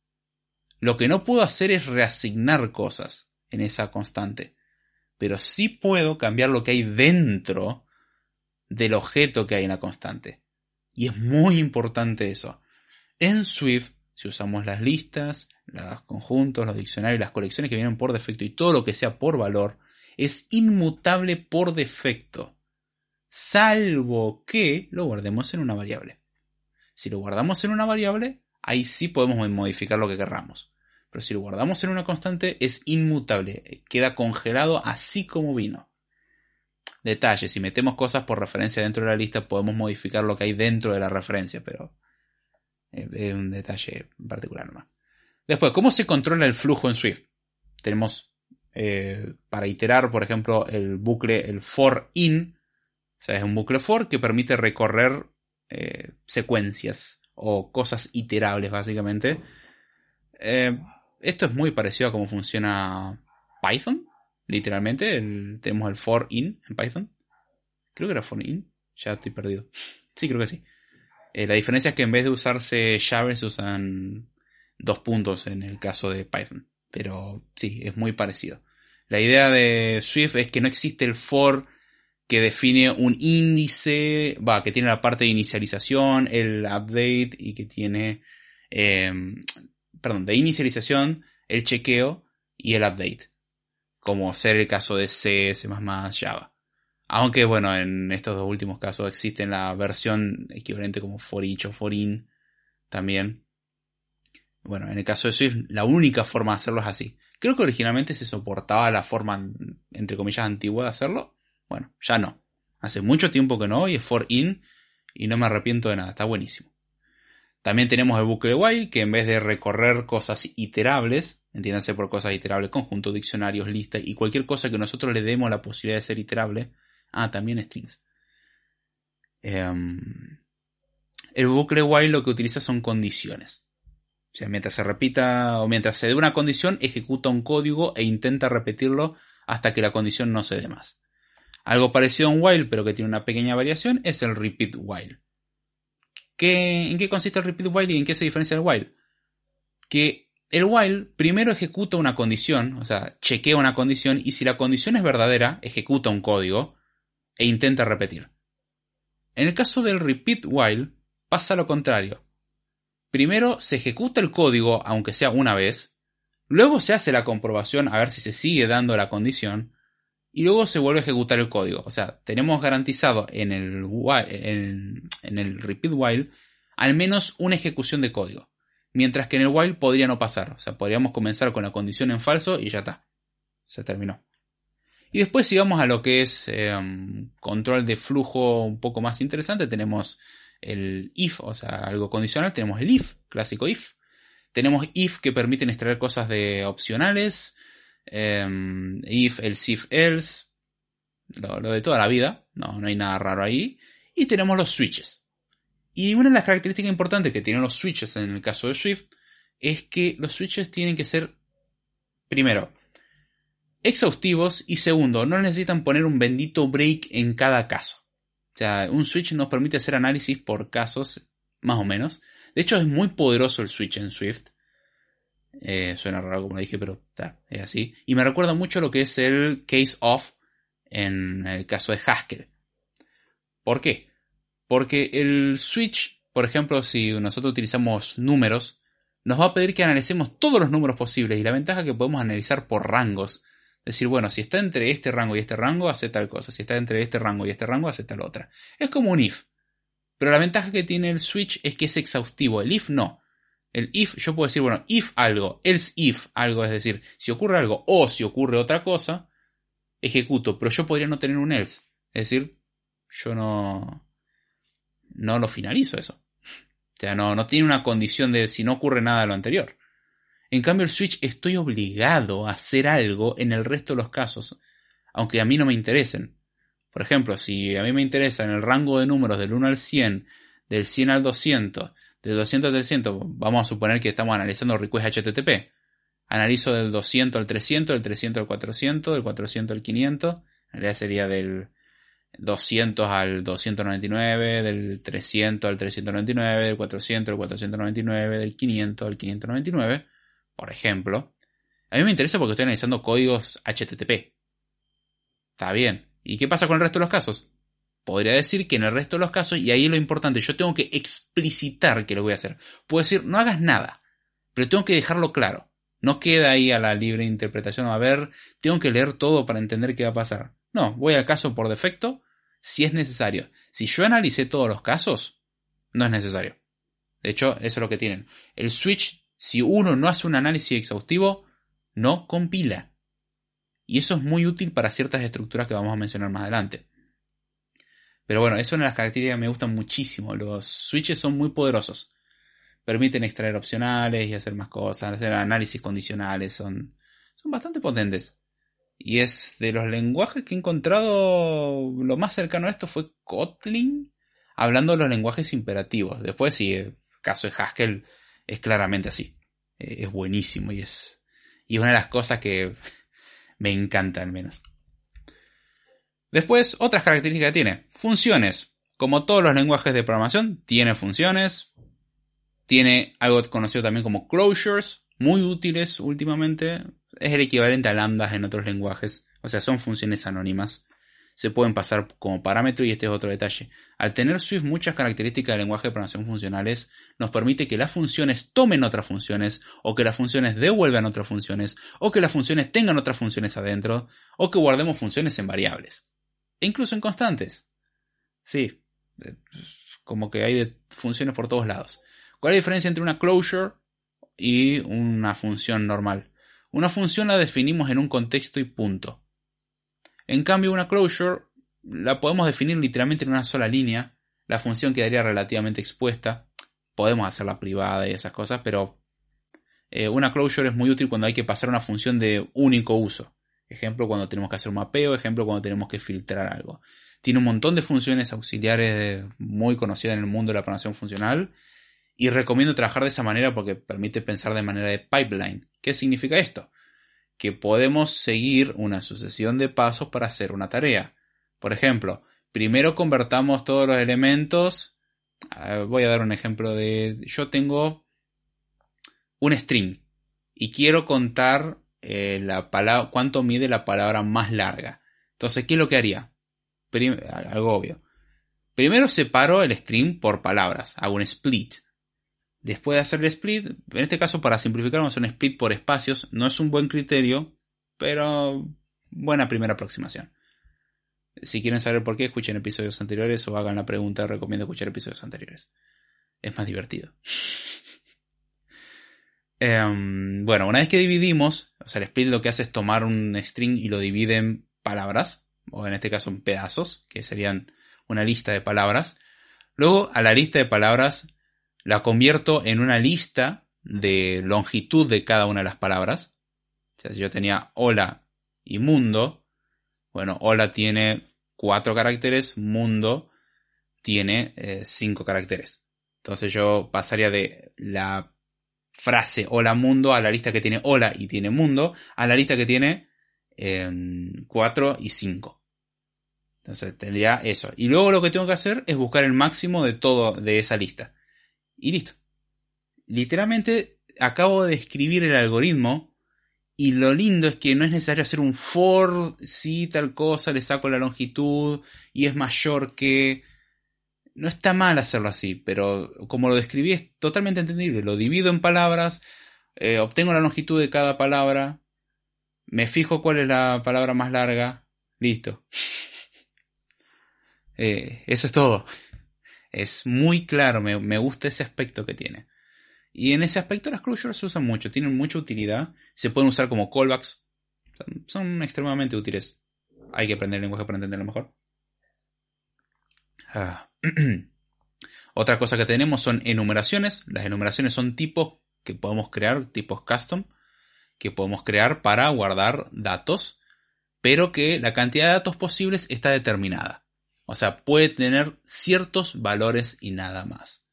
Lo que no puedo hacer es reasignar cosas en esa constante. Pero sí puedo cambiar lo que hay dentro del objeto que hay en la constante. Y es muy importante eso. En Swift, si usamos las listas, los conjuntos, los diccionarios, las colecciones que vienen por defecto y todo lo que sea por valor, es inmutable por defecto, salvo que lo guardemos en una variable. Si lo guardamos en una variable, ahí sí podemos modificar lo que querramos. Pero si lo guardamos en una constante, es inmutable, queda congelado así como vino. Detalle, si metemos cosas por referencia dentro de la lista, podemos modificar lo que hay dentro de la referencia, pero es un detalle particular más. Después, ¿cómo se controla el flujo en Swift? Tenemos eh, para iterar, por ejemplo, el bucle, el for in. O sea, es un bucle for que permite recorrer eh, secuencias o cosas iterables, básicamente. Eh, esto es muy parecido a cómo funciona Python, literalmente. tenemos el for in en Python. Creo que era for in. Ya estoy perdido. Sí, creo que sí. la diferencia es que en vez de usarse llaves se usan dos puntos en el caso de Python. Pero sí, es muy parecido. La idea de Swift es que no existe el for que define un índice, va, que tiene la parte de inicialización, el update y que tiene, em, perdón, de inicialización, el chequeo y el update. Como ser el caso de C, C++, Java. Aunque bueno, en estos dos últimos casos existe la versión equivalente como for each o for in también. Bueno, en el caso de Swift, la única forma de hacerlo es así. Creo que originalmente se soportaba la forma, entre comillas, antigua de hacerlo. Bueno, ya no. Hace mucho tiempo que no y es for in y no me arrepiento de nada. Está buenísimo. También tenemos el bucle while que en vez de recorrer cosas iterables, entiéndanse por cosas iterables, conjuntos, diccionarios, listas y cualquier cosa que nosotros le demos la posibilidad de ser iterable. Ah, también strings. Em, el bucle while lo que utiliza son condiciones. O sea, mientras se repita o mientras se dé una condición, ejecuta un código e intenta repetirlo hasta que la condición no se dé más. Algo parecido a un while, pero que tiene una pequeña variación, es el repeat while. ¿En qué consiste el repeat while y en qué se diferencia del while? Que el while primero ejecuta una condición, o sea, chequea una condición y si la condición es verdadera, ejecuta un código e intenta repetir. En el caso del repeat while, pasa lo contrario primero se ejecuta el código, aunque sea una vez, luego se hace la comprobación a ver si se sigue dando la condición, y luego se vuelve a ejecutar el código. O sea, tenemos garantizado en el, en, el repeat while al menos una ejecución de código. Mientras que en el while podría no pasar. O sea, podríamos comenzar con la condición en falso y ya está. Se terminó. Y después si vamos a lo que es em, control de flujo un poco más interesante, tenemos el if, o sea, algo condicional, tenemos el if, clásico if. Tenemos if que permiten extraer cosas de opcionales, em, if, el if, else, lo, de toda la vida, no, no hay nada raro ahí. Y tenemos los switches. Y una de las características importantes que tienen los switches en el caso de Swift es que los switches tienen que ser, primero, exhaustivos y segundo, no necesitan poner un bendito break en cada caso. O sea, un switch nos permite hacer análisis por casos, más o menos. De hecho, es muy poderoso el switch en Swift. Eh, suena raro como lo dije, pero está, es así. Y me recuerda mucho lo que es el case of en el caso de Haskell. ¿Por qué? Porque el switch, por ejemplo, si nosotros utilizamos números, nos va a pedir que analicemos todos los números posibles y la ventaja es que podemos analizar por rangos. Decir, bueno, si está entre este rango y este rango, hace tal cosa. Si está entre este rango y este rango, hace tal otra. Es como un if. Pero la ventaja que tiene el switch es que es exhaustivo. El if no. El if, yo puedo decir, bueno, if algo, else if algo, es decir, si ocurre algo o si ocurre otra cosa, ejecuto, pero yo podría no tener un else. Es decir, yo no, no lo finalizo eso. O sea, no, no tiene una condición de si no ocurre nada de lo anterior. En cambio, el switch estoy obligado a hacer algo en el resto de los casos, aunque a mí no me interesen. Por ejemplo, si a mí me interesa en el rango de números del 1 al 100, del 100 al 200, del 200 al 300, vamos a suponer que estamos analizando request HTTP. Analizo del 200 al 300, del 300 al 400, del 400 al 500. En realidad sería del 200 al 299, del 300 al 399, del 400 al 499, del 500 al 599 por ejemplo, a mí me interesa porque estoy analizando códigos HTTP. Está bien. ¿Y qué pasa con el resto de los casos? Podría decir que en el resto de los casos, y ahí lo importante, yo tengo que explicitar que lo voy a hacer. Puedo decir, no hagas nada, pero tengo que dejarlo claro. No queda ahí a la libre interpretación, a ver, tengo que leer todo para entender qué va a pasar. No, voy al caso por defecto si es necesario. Si yo analicé todos los casos, no es necesario. De hecho, eso es lo que tienen. El switch si uno no hace un análisis exhaustivo, no compila. Y eso es muy útil para ciertas estructuras que vamos a mencionar más adelante. Pero bueno, es una de las características que me gustan muchísimo. Los switches son muy poderosos. Permiten extraer opcionales y hacer más cosas, hacer análisis condicionales, son, son bastante potentes. Y es de los lenguajes que he encontrado lo más cercano a esto fue Kotlin, hablando de los lenguajes imperativos. Después, si el caso de Haskell es claramente así. Eh, es buenísimo y es, y es una de las cosas que me encanta al menos. Después, otras características que tiene. Funciones. Como todos los lenguajes de programación, tiene funciones. Tiene algo conocido también como closures, muy útiles últimamente. Es el equivalente a lambdas en otros lenguajes. O sea, son funciones anónimas se pueden pasar como parámetro y este es otro detalle. Al tener Swift muchas características del lenguaje de programación funcionales, nos permite que las funciones tomen otras funciones, o que las funciones devuelvan otras funciones, o que las funciones tengan otras funciones adentro, o que guardemos funciones en variables. E incluso en constantes. Sí, eh, como que hay de funciones por todos lados. ¿Cuál es la diferencia entre una closure y una función normal? Una función la definimos en un contexto y punto. En cambio, una closure la podemos definir literalmente en una sola línea. La función quedaría relativamente expuesta. Podemos hacerla privada y esas cosas, pero eh, una closure es muy útil cuando hay que pasar una función de único uso. Ejemplo, cuando tenemos que hacer un mapeo, ejemplo, cuando tenemos que filtrar algo. Tiene un montón de funciones auxiliares muy conocidas en el mundo de la programación funcional y recomiendo trabajar de esa manera porque permite pensar de manera de pipeline. ¿Qué significa esto? que podemos seguir una sucesión de pasos para hacer una tarea. Por ejemplo, primero convertamos todos los elementos. Voy a dar un ejemplo de. Yo tengo un string y quiero contar eh, la palabra, cuánto mide la palabra más larga. Entonces, ¿qué es lo que haría? algo obvio. Primero separo el string por palabras, hago un split. Después de hacer el split, en este caso para simplificar vamos a hacer un split por espacios, no es un buen criterio, pero buena primera aproximación. Si quieren saber por qué, escuchen episodios anteriores o hagan la pregunta, recomiendo escuchar episodios anteriores. Es más divertido. Em, bueno, una vez que dividimos, o sea, el split lo que hace es tomar un string y lo divide en palabras, o en este caso en pedazos, que serían una lista de palabras. Luego a la lista de palabras la convierto en una lista de longitud de cada una de las palabras. O sea, si yo tenía hola y mundo, bueno, hola tiene cuatro caracteres, mundo tiene eh, cinco caracteres. Entonces yo pasaría de la frase hola mundo a la lista que tiene hola y tiene mundo a la lista que tiene em, cuatro y cinco. Entonces tendría eso. Y luego lo que tengo que hacer es buscar el máximo de todo de esa lista. Y listo. Literalmente acabo de escribir el algoritmo y lo lindo es que no es necesario hacer un for, si tal cosa, le saco la longitud y es mayor que... No está mal hacerlo así, pero como lo describí es totalmente entendible. Lo divido en palabras, eh, obtengo la longitud de cada palabra, me fijo cuál es la palabra más larga, listo. Eh, eso es todo. Es muy claro, me, gusta ese aspecto que tiene. Y en ese aspecto las closures se usan mucho, tienen mucha utilidad, se pueden usar como callbacks, son, extremadamente útiles. Hay que aprender el lenguaje para entenderlo mejor. Ah. Otra cosa que tenemos son enumeraciones. Las enumeraciones son tipos que podemos crear, tipos custom, que podemos crear para guardar datos, pero que la cantidad de datos posibles está determinada. O sea, puede tener ciertos valores y nada más.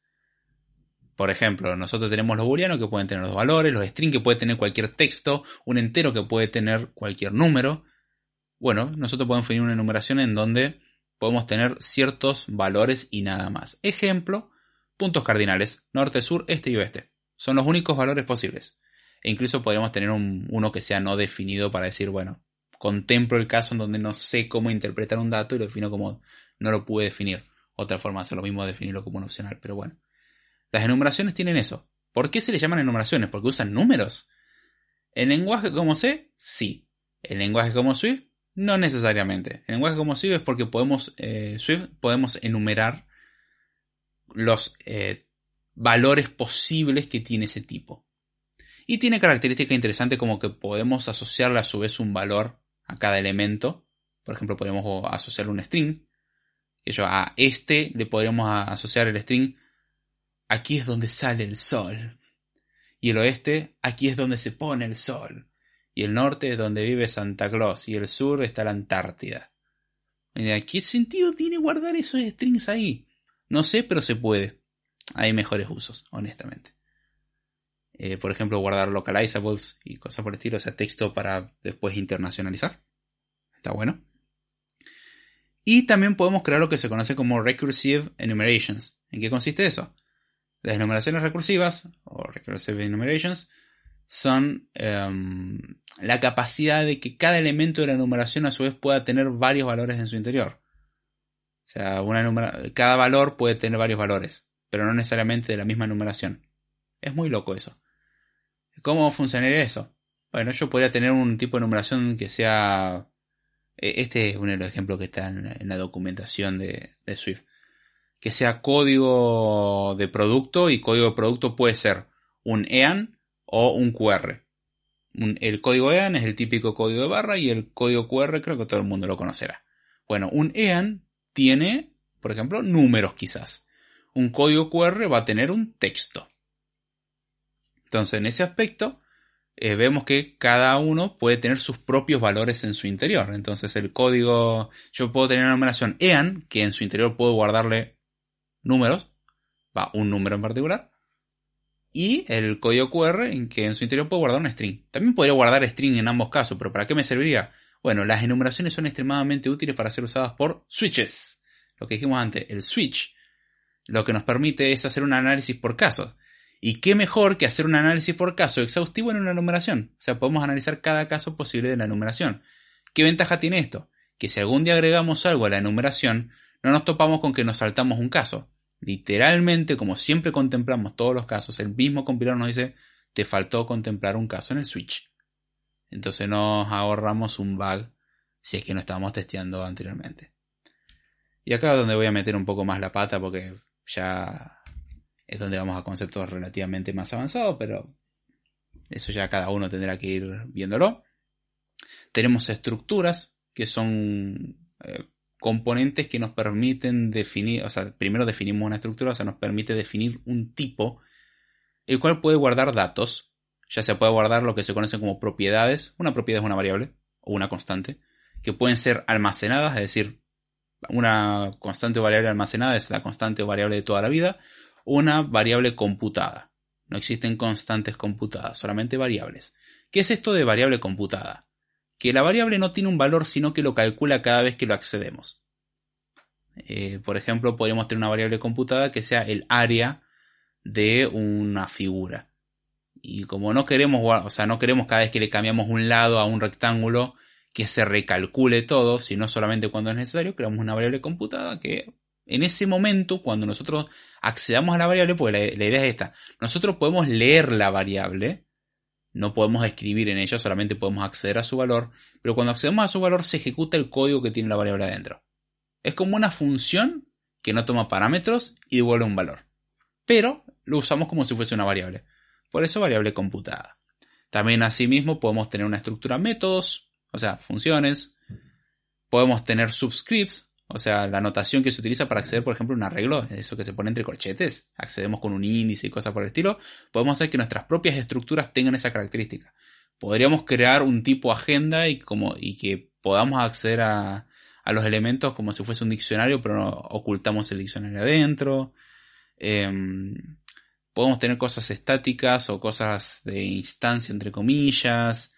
Por ejemplo, nosotros tenemos los booleanos que pueden tener los valores, los string que puede tener cualquier texto, un entero que puede tener cualquier número. Bueno, nosotros podemos definir una enumeración en donde podemos tener ciertos valores y nada más. Ejemplo, puntos cardinales, norte, sur, este y oeste. Son los únicos valores posibles. E incluso podríamos tener uno que sea no definido para decir, bueno, contemplo el caso en donde no sé cómo interpretar un dato y lo defino como no lo pude definir. Otra forma de hacer lo mismo definirlo como un opcional, pero bueno. Las enumeraciones tienen eso. ¿Por qué se les llaman enumeraciones? ¿Porque usan números? ¿En lenguaje como C? Sí. ¿En lenguaje como Swift? No necesariamente. En lenguaje como Swift es porque podemos, eh, Swift podemos enumerar los eh, valores posibles que tiene ese tipo. Y tiene características interesantes como que podemos asociarle a su vez un valor a cada elemento. Por ejemplo, podemos asociar un string a este le podríamos asociar el string aquí es donde sale el sol. Y el oeste, aquí es donde se pone el sol. Y el norte es donde vive Santa Claus. Y el sur está la Antártida. ¿Qué sentido tiene guardar esos strings ahí? No sé, pero se puede. Hay mejores usos, honestamente. Eh, por ejemplo, guardar localizables y cosas por el estilo, o sea, texto para después internacionalizar. Está bueno. Y también podemos crear lo que se conoce como recursive enumerations. ¿En qué consiste eso? Las enumeraciones recursivas o recursive enumerations son em, la capacidad de que cada elemento de la enumeración a su vez pueda tener varios valores en su interior. O sea, cada valor puede tener varios valores, pero no necesariamente de la misma enumeración. Es muy loco eso. ¿Cómo funcionaría eso? Bueno, yo podría tener un tipo de enumeración que sea e, este es uno de los ejemplos que está en la documentación de, Swift. Que sea código de producto y código de producto puede ser un EAN o un QR. el código EAN es el típico código de barra y el código QR creo que todo el mundo lo conocerá. Bueno, un EAN tiene, por ejemplo, números quizás. Un código QR va a tener un texto. Entonces, en ese aspecto, eh, vemos que cada uno puede tener sus propios valores en su interior. Entonces el código, yo puedo tener una numeración EAN, que en su interior puedo guardarle números, va, un número en particular, y el código QR, en que en su interior puedo guardar un string. También podría guardar string en ambos casos, pero ¿para qué me serviría? Bueno, las enumeraciones son extremadamente útiles para ser usadas por switches. Lo que dijimos antes, el switch, lo que nos permite es hacer un análisis por casos. Y qué mejor que hacer un análisis por caso exhaustivo en una numeración. O sea, podemos analizar cada caso posible de la numeración. ¿Qué ventaja tiene esto? Que si algún día agregamos algo a la enumeración, no nos topamos con que nos saltamos un caso. Literalmente, como siempre contemplamos todos los casos, el mismo compilador nos dice, te faltó contemplar un caso en el switch. Entonces nos ahorramos un bug si es que no estábamos testeando anteriormente. Y acá es donde voy a meter un poco más la pata porque ya es donde vamos a conceptos relativamente más avanzados, pero eso ya cada uno tendrá que ir viéndolo. Tenemos estructuras que son eh, componentes que nos permiten definir, o sea, primero definimos una estructura, o sea, nos permite definir un tipo, el cual puede guardar datos, ya se puede guardar lo que se conoce como propiedades, una propiedad es una variable o una constante, que pueden ser almacenadas, es decir, una constante o variable almacenada es la constante o variable de toda la vida, una variable computada. No existen constantes computadas, solamente variables. ¿Qué es esto de variable computada? Que la variable no tiene un valor, sino que lo calcula cada vez que lo accedemos. Eh, por ejemplo, podríamos tener una variable computada que sea el área de una figura. Y como no queremos, o sea, no queremos cada vez que le cambiamos un lado a un rectángulo que se recalcule todo, sino solamente cuando es necesario, creamos una variable computada que en ese momento, cuando nosotros accedamos a la variable, pues la, idea es esta, nosotros podemos leer la variable, no podemos escribir en ella, solamente podemos acceder a su valor, pero cuando accedemos a su valor se ejecuta el código que tiene la variable adentro. Es como una función que no toma parámetros y devuelve un valor, pero lo usamos como si fuese una variable. Por eso variable computada. También asimismo podemos tener una estructura métodos, o sea, funciones. Podemos tener subscripts, o sea, la notación que se utiliza para acceder, por ejemplo, a un arreglo, eso que se pone entre corchetes, accedemos con un índice y cosas por el estilo, podemos hacer que nuestras propias estructuras tengan esa característica. Podríamos crear un tipo agenda y, como, y que podamos acceder a, los elementos como si fuese un diccionario, pero no ocultamos el diccionario adentro. Em, podemos tener cosas estáticas o cosas de instancia, entre comillas.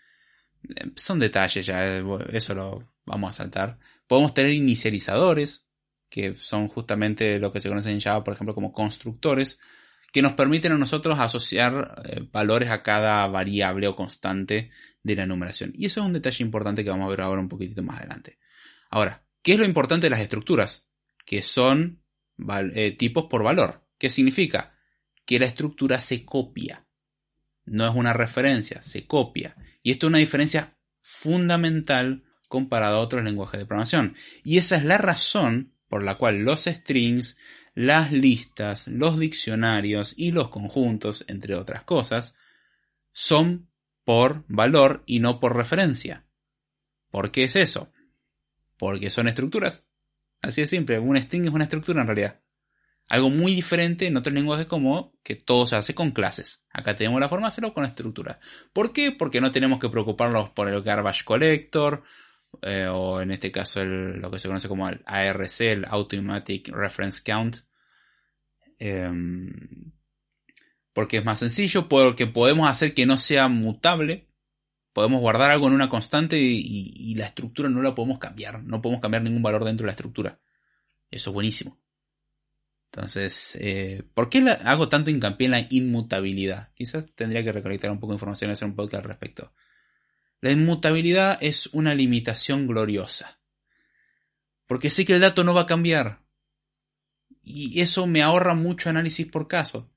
Em, son detalles ya, eh, eso lo vamos a saltar. Podemos tener inicializadores, que son justamente lo que se conoce en Java, por ejemplo, como constructores, que nos permiten a nosotros asociar eh, valores a cada variable o constante de la enumeración. Y eso es un detalle importante que vamos a ver ahora un poquitito más adelante. Ahora, ¿qué es lo importante de las estructuras? Que son eh, tipos por valor. ¿Qué significa? Que la estructura se copia. No es una referencia, se copia. Y esto es una diferencia fundamental comparado a otros lenguajes de programación. Y esa es la razón por la cual los strings, las listas, los diccionarios y los conjuntos, entre otras cosas, son por valor y no por referencia. ¿Por qué es eso? Porque son estructuras. Así de simple, un string es una estructura en realidad. Algo muy diferente en otros lenguajes como que todo se hace con clases. Acá tenemos la forma de hacerlo con estructuras. ¿Por qué? Porque no tenemos que preocuparnos por el garbage collector, eh, o en este caso lo que se conoce como el ARC, el Automatic Reference Count. Em, porque es más sencillo, porque podemos hacer que no sea mutable. Podemos guardar algo en una constante y, la estructura no la podemos cambiar. No podemos cambiar ningún valor dentro de la estructura. Eso es buenísimo. Entonces, eh, ¿por qué hago tanto hincapié en la inmutabilidad? Quizás tendría que recolectar un poco de información y hacer un poco al respecto. La inmutabilidad es una limitación gloriosa. Porque sé que el dato no va a cambiar. Y eso me ahorra mucho análisis por caso.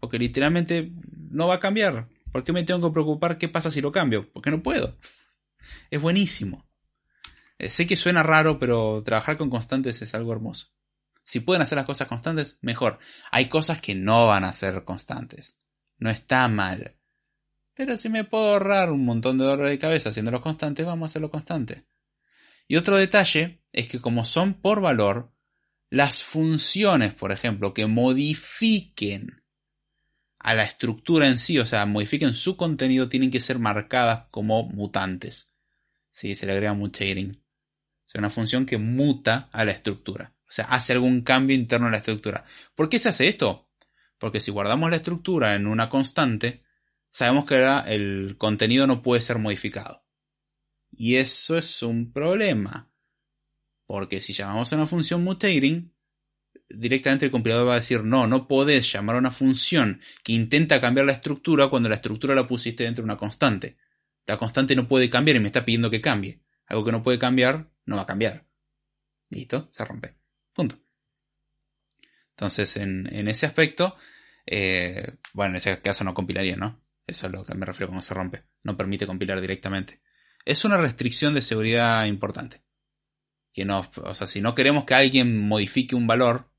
Porque literalmente no va a cambiar. ¿Por qué me tengo que preocupar qué pasa si lo cambio? Porque no puedo. Es buenísimo. Eh, sé que suena raro, pero trabajar con constantes es algo hermoso. Si pueden hacer las cosas constantes, mejor. Hay cosas que no van a ser constantes. No está mal. Pero si me puedo ahorrar un montón de dolor de cabeza haciéndolo constante, vamos a hacerlo constante. Y otro detalle es que como son por valor, las funciones, por ejemplo, que modifiquen a la estructura en sí, o sea, modifiquen su contenido, tienen que ser marcadas como mutantes. Sí, se le agrega mutating. O sea, una función que muta a la estructura. O sea, hace algún cambio interno a la estructura. ¿Por qué se hace esto? Porque si guardamos la estructura en una constante, sabemos que el contenido no puede ser modificado. Y eso es un problema. Porque si llamamos a una función mutating, directamente el compilador va a decir, no, no podés llamar a una función que intenta cambiar la estructura cuando la estructura la pusiste dentro de una constante. La constante no puede cambiar y me está pidiendo que cambie. Algo que no puede cambiar, no va a cambiar. Listo, se rompe. Punto. Entonces, en, ese aspecto, eh, bueno, en ese caso no compilaría, ¿no? Eso es lo que me refiero cuando se rompe. No permite compilar directamente. Es una restricción de seguridad importante. Que no, o sea, si no queremos que alguien modifique un valor,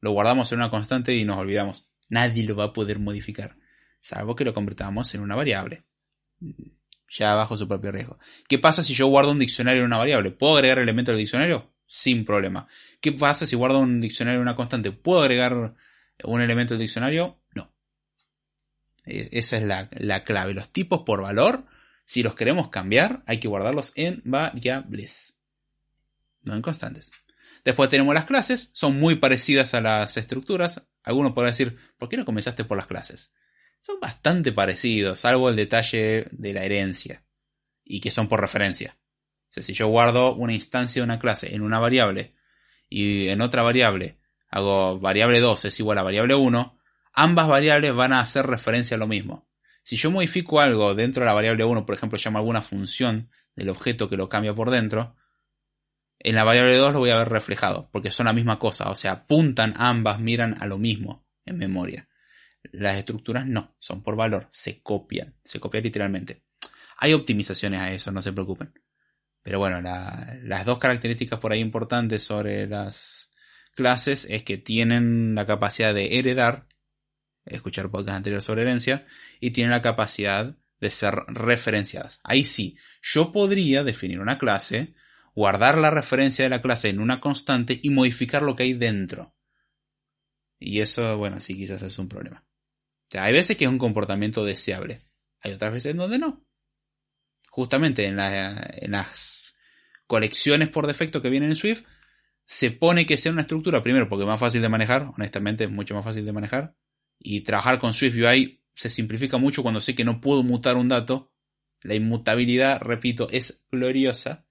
lo guardamos en una constante y nos olvidamos. Nadie lo va a poder modificar, salvo que lo convertamos en una variable. Ya bajo su propio riesgo. ¿Qué pasa si yo guardo un diccionario en una variable? ¿Puedo agregar elementos del diccionario? Sin problema. ¿Qué pasa si guardo un diccionario en una constante? ¿Puedo agregar un elemento del diccionario? No. E, esa es la, la clave. Los tipos por valor, si los queremos cambiar, hay que guardarlos en variables. No en constantes. Después tenemos las clases, son muy parecidas a las estructuras. Algunos podrán decir, ¿por qué no comenzaste por las clases? Son bastante parecidos, salvo el detalle de la herencia, y que son por referencia. Si yo guardo una instancia de una clase en una variable y en otra variable hago variable 2 es igual a variable 1, ambas variables van a hacer referencia a lo mismo. Si yo modifico algo dentro de la variable 1, por ejemplo, llamo alguna función del objeto que lo cambia por dentro, en la variable 2 lo voy a ver reflejado, porque son la misma cosa, o sea, apuntan ambas, miran a lo mismo en memoria. Las estructuras no, son por valor, se copian, se copian literalmente. Hay optimizaciones a eso, no se preocupen. Pero bueno, las dos características por ahí importantes sobre las clases es que tienen la capacidad de heredar, escuchar podcast anteriores sobre herencia, y tienen la capacidad de ser referenciadas. Ahí sí, yo podría definir una clase guardar la referencia de la clase en una constante y modificar lo que hay dentro. Y eso, bueno, sí quizás es un problema. O sea, hay veces que es un comportamiento deseable. Hay otras veces en donde no. Justamente en, las colecciones por defecto que vienen en Swift, se pone que sea una estructura, primero porque es más fácil de manejar, honestamente es mucho más fácil de manejar. Y trabajar con Swift UI se simplifica mucho cuando sé que no puedo mutar un dato. La inmutabilidad, repito, es gloriosa.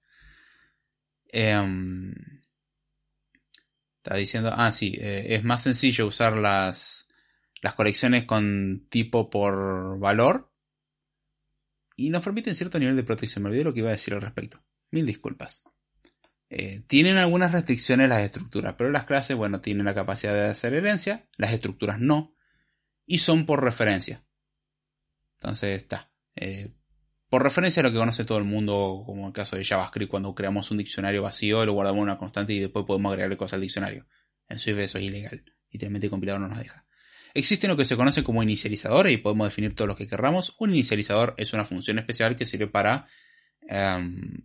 Em, está diciendo, ah, sí, eh, es más sencillo usar las, las colecciones con tipo por valor y nos permiten cierto nivel de protección. Me olvidé lo que iba a decir al respecto. Mil disculpas. Eh, tienen algunas restricciones las estructuras, pero las clases, bueno, tienen la capacidad de hacer herencia, las estructuras no, y son por referencia. Entonces está. Eh, por referencia a lo que conoce todo el mundo, como el caso de JavaScript, cuando creamos un diccionario vacío, lo guardamos en una constante y después podemos agregarle cosas al diccionario. En Swift eso es ilegal. Literalmente el compilador no nos deja. Existen lo que se conoce como inicializadores y podemos definir todos los que querramos. Un inicializador es una función especial que sirve para em,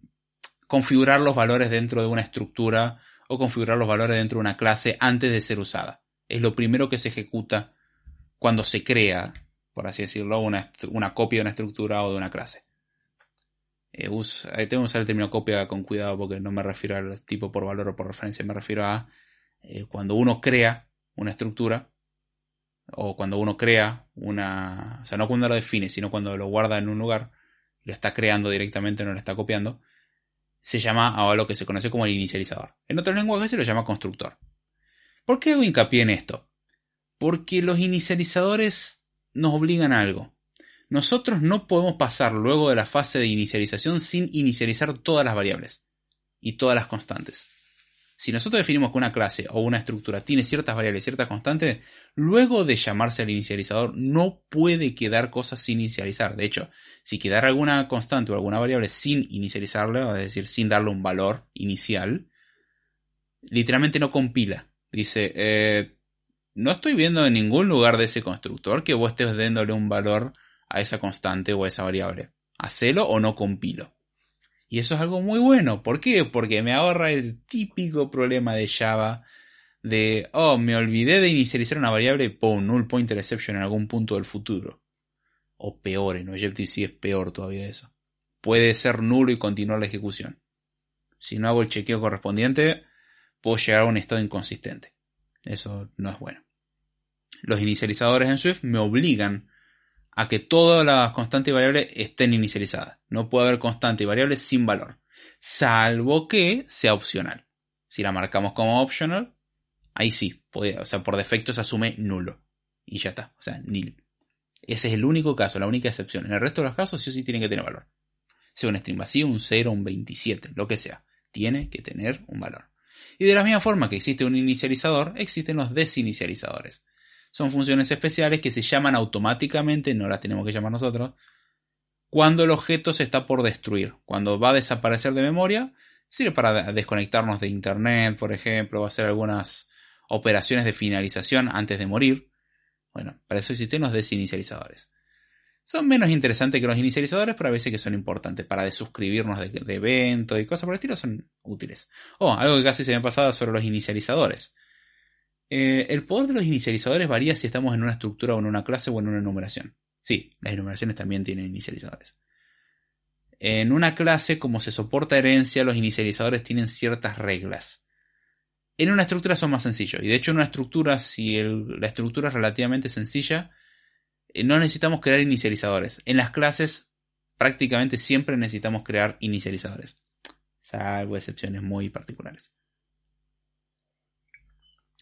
configurar los valores dentro de una estructura o configurar los valores dentro de una clase antes de ser usada. Es lo primero que se ejecuta cuando se crea, por así decirlo, una, una copia de una estructura o de una clase. Eh, tengo que usar el término copia con cuidado porque no me refiero al tipo por valor o por referencia, me refiero a eh, cuando uno crea una estructura o cuando uno crea una, o sea, no cuando lo define, sino cuando lo guarda en un lugar, lo está creando directamente, no lo está copiando, se llama a lo que se conoce como el inicializador. En otros lenguajes se lo llama constructor. ¿Por qué hago hincapié en esto? Porque los inicializadores nos obligan a algo. Nosotros no podemos pasar luego de la fase de inicialización sin inicializar todas las variables y todas las constantes. Si nosotros definimos que una clase o una estructura tiene ciertas variables y ciertas constantes, luego de llamarse al inicializador no puede quedar cosas sin inicializar. De hecho, si quedara alguna constante o alguna variable sin inicializarla, es decir, sin darle un valor inicial, literalmente no compila. Dice, eh, no estoy viendo en ningún lugar de ese constructor que vos estés dándole un valor a esa constante o a esa variable. Hacelo o no compilo. Y eso es algo muy bueno. ¿Por qué? Porque me ahorra el típico problema de Java de, oh, me olvidé de inicializar una variable pum, null pointer exception en algún punto del futuro. O peor, en Objective-C es peor todavía eso. Puede ser nulo y continuar la ejecución. Si no hago el chequeo correspondiente, puedo llegar a un estado inconsistente. Eso no es bueno. Los inicializadores en Swift me obligan a que todas las constantes y variables estén inicializadas. No puede haber constante y variable sin valor, salvo que sea opcional. Si la marcamos como optional, ahí sí, o sea, por defecto se asume nulo. Y ya está, o sea, nil. Ese es el único caso, la única excepción. En el resto de los casos sí o sí tiene que tener valor. Sea un string vacío, un 0, un 27, lo que sea. Tiene que tener un valor. Y de la misma forma que existe un inicializador, existen los desinicializadores son funciones especiales que se llaman automáticamente, no las tenemos que llamar nosotros, cuando el objeto se está por destruir. Cuando va a desaparecer de memoria, sirve para desconectarnos de internet, por ejemplo, o hacer algunas operaciones de finalización antes de morir. Bueno, para eso existen los desinicializadores. Son menos interesantes que los inicializadores, pero a veces que son importantes para desuscribirnos de, de eventos y cosas por el estilo son útiles. Oh, algo que casi se me ha pasado sobre los inicializadores. Eh, el poder de los inicializadores varía si estamos en una estructura o en una clase o en una enumeración. Sí, las enumeraciones también tienen inicializadores. En una clase, como se soporta herencia, los inicializadores tienen ciertas reglas. En una estructura son más sencillos. Y de hecho, en una estructura, si la estructura es relativamente sencilla, eh, no necesitamos crear inicializadores. En las clases, prácticamente siempre necesitamos crear inicializadores. Salvo excepciones muy particulares.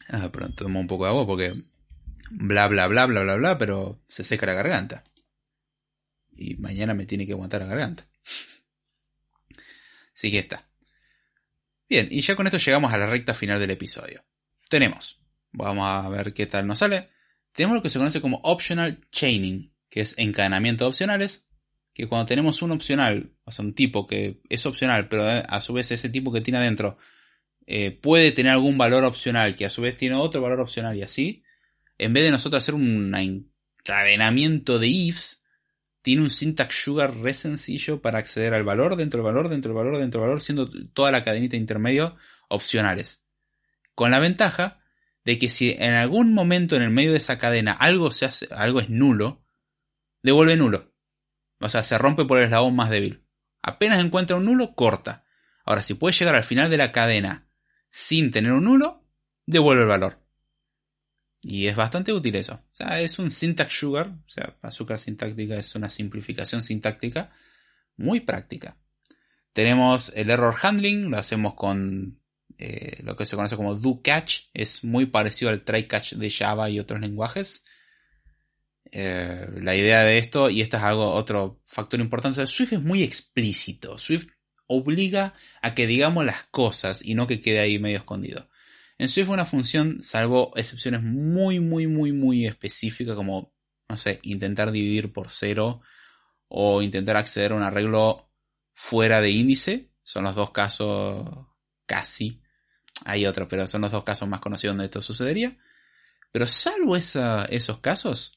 Ah, pronto tomo un poco de agua porque bla bla bla bla bla bla, pero se seca la garganta. Y mañana me tiene que aguantar la garganta. Así que está. Bien, y ya con esto llegamos a la recta final del episodio. Tenemos, vamos a ver qué tal nos sale. Tenemos lo que se conoce como optional chaining, que es encadenamiento de opcionales, que cuando tenemos un opcional, o sea, un tipo que es opcional, pero a su vez ese tipo que tiene adentro eh, puede tener algún valor opcional que a su vez tiene otro valor opcional y así, en vez de nosotros hacer un encadenamiento de ifs, tiene un syntax sugar re sencillo para acceder al valor dentro del valor, dentro del valor, dentro del valor, siendo toda la cadenita intermedio opcionales. Con la ventaja de que si en algún momento en el medio de esa cadena algo, se algo es nulo, devuelve nulo. O sea, se rompe por el eslabón más débil. Apenas encuentra un nulo, corta. Ahora, si puede llegar al final de la cadena sin tener un nulo, devuelve el valor. Y es bastante útil eso. O sea, es un syntax sugar, o sea, azúcar sintáctica es una simplificación sintáctica muy práctica. Tenemos el error handling, lo hacemos con eh, lo que se conoce como do catch, es muy parecido al try catch de Java y otros lenguajes. Eh, la idea de esto, y esto es algo, otro factor importante, Swift es muy explícito. Swift obliga a que digamos las cosas y no que quede ahí medio escondido. En Swift una función, salvo excepciones muy, muy, muy, muy específicas como, no sé, intentar dividir por cero o intentar acceder a un arreglo fuera de índice, son los dos casos casi, hay otro, pero son los dos casos más conocidos donde esto sucedería. Pero salvo esos casos,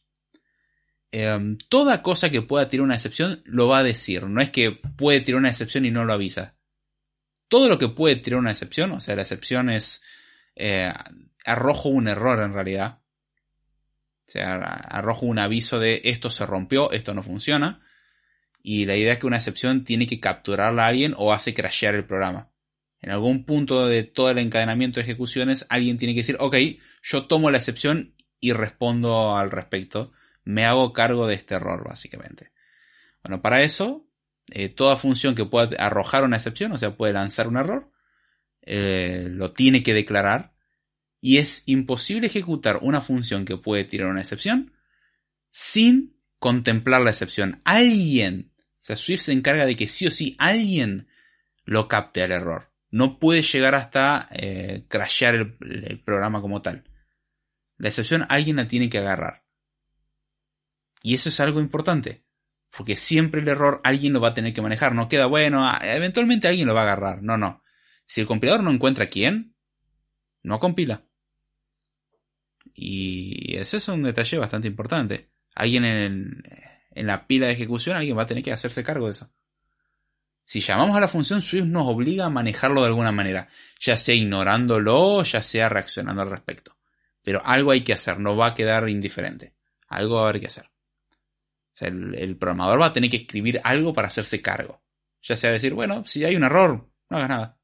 Em, toda cosa que pueda tirar una excepción lo va a decir. No es que puede tirar una excepción y no lo avisa. Todo lo que puede tirar una excepción, o sea, la excepción es eh, arrojo un error en realidad. O sea, arrojo un aviso de esto se rompió, esto no funciona. Y la idea es que una excepción tiene que capturarla a alguien o hace crashear el programa. En algún punto de todo el encadenamiento de ejecuciones, alguien tiene que decir, ok, yo tomo la excepción y respondo al respecto me hago cargo de este error, básicamente. Bueno, para eso, eh, toda función que pueda arrojar una excepción, o sea, puede lanzar un error, eh, lo tiene que declarar. Y es imposible ejecutar una función que puede tirar una excepción sin contemplar la excepción. Alguien, o sea, Swift se encarga de que sí o sí alguien lo capte al error. No puede llegar hasta eh, crashear el programa como tal. La excepción alguien la tiene que agarrar. Y eso es algo importante. Porque siempre el error alguien lo va a tener que manejar. No queda bueno, ah, eventualmente alguien lo va a agarrar. No, no. Si el compilador no encuentra quién, no compila. Y ese es un detalle bastante importante. Alguien en, la pila de ejecución, alguien va a tener que hacerse cargo de eso. Si llamamos a la función, Swift nos obliga a manejarlo de alguna manera, ya sea ignorándolo, ya sea reaccionando al respecto. Pero algo hay que hacer, no va a quedar indiferente. Algo va a haber que hacer el, programador va a tener que escribir algo para hacerse cargo. Ya sea decir, bueno, si hay un error, no hagas nada.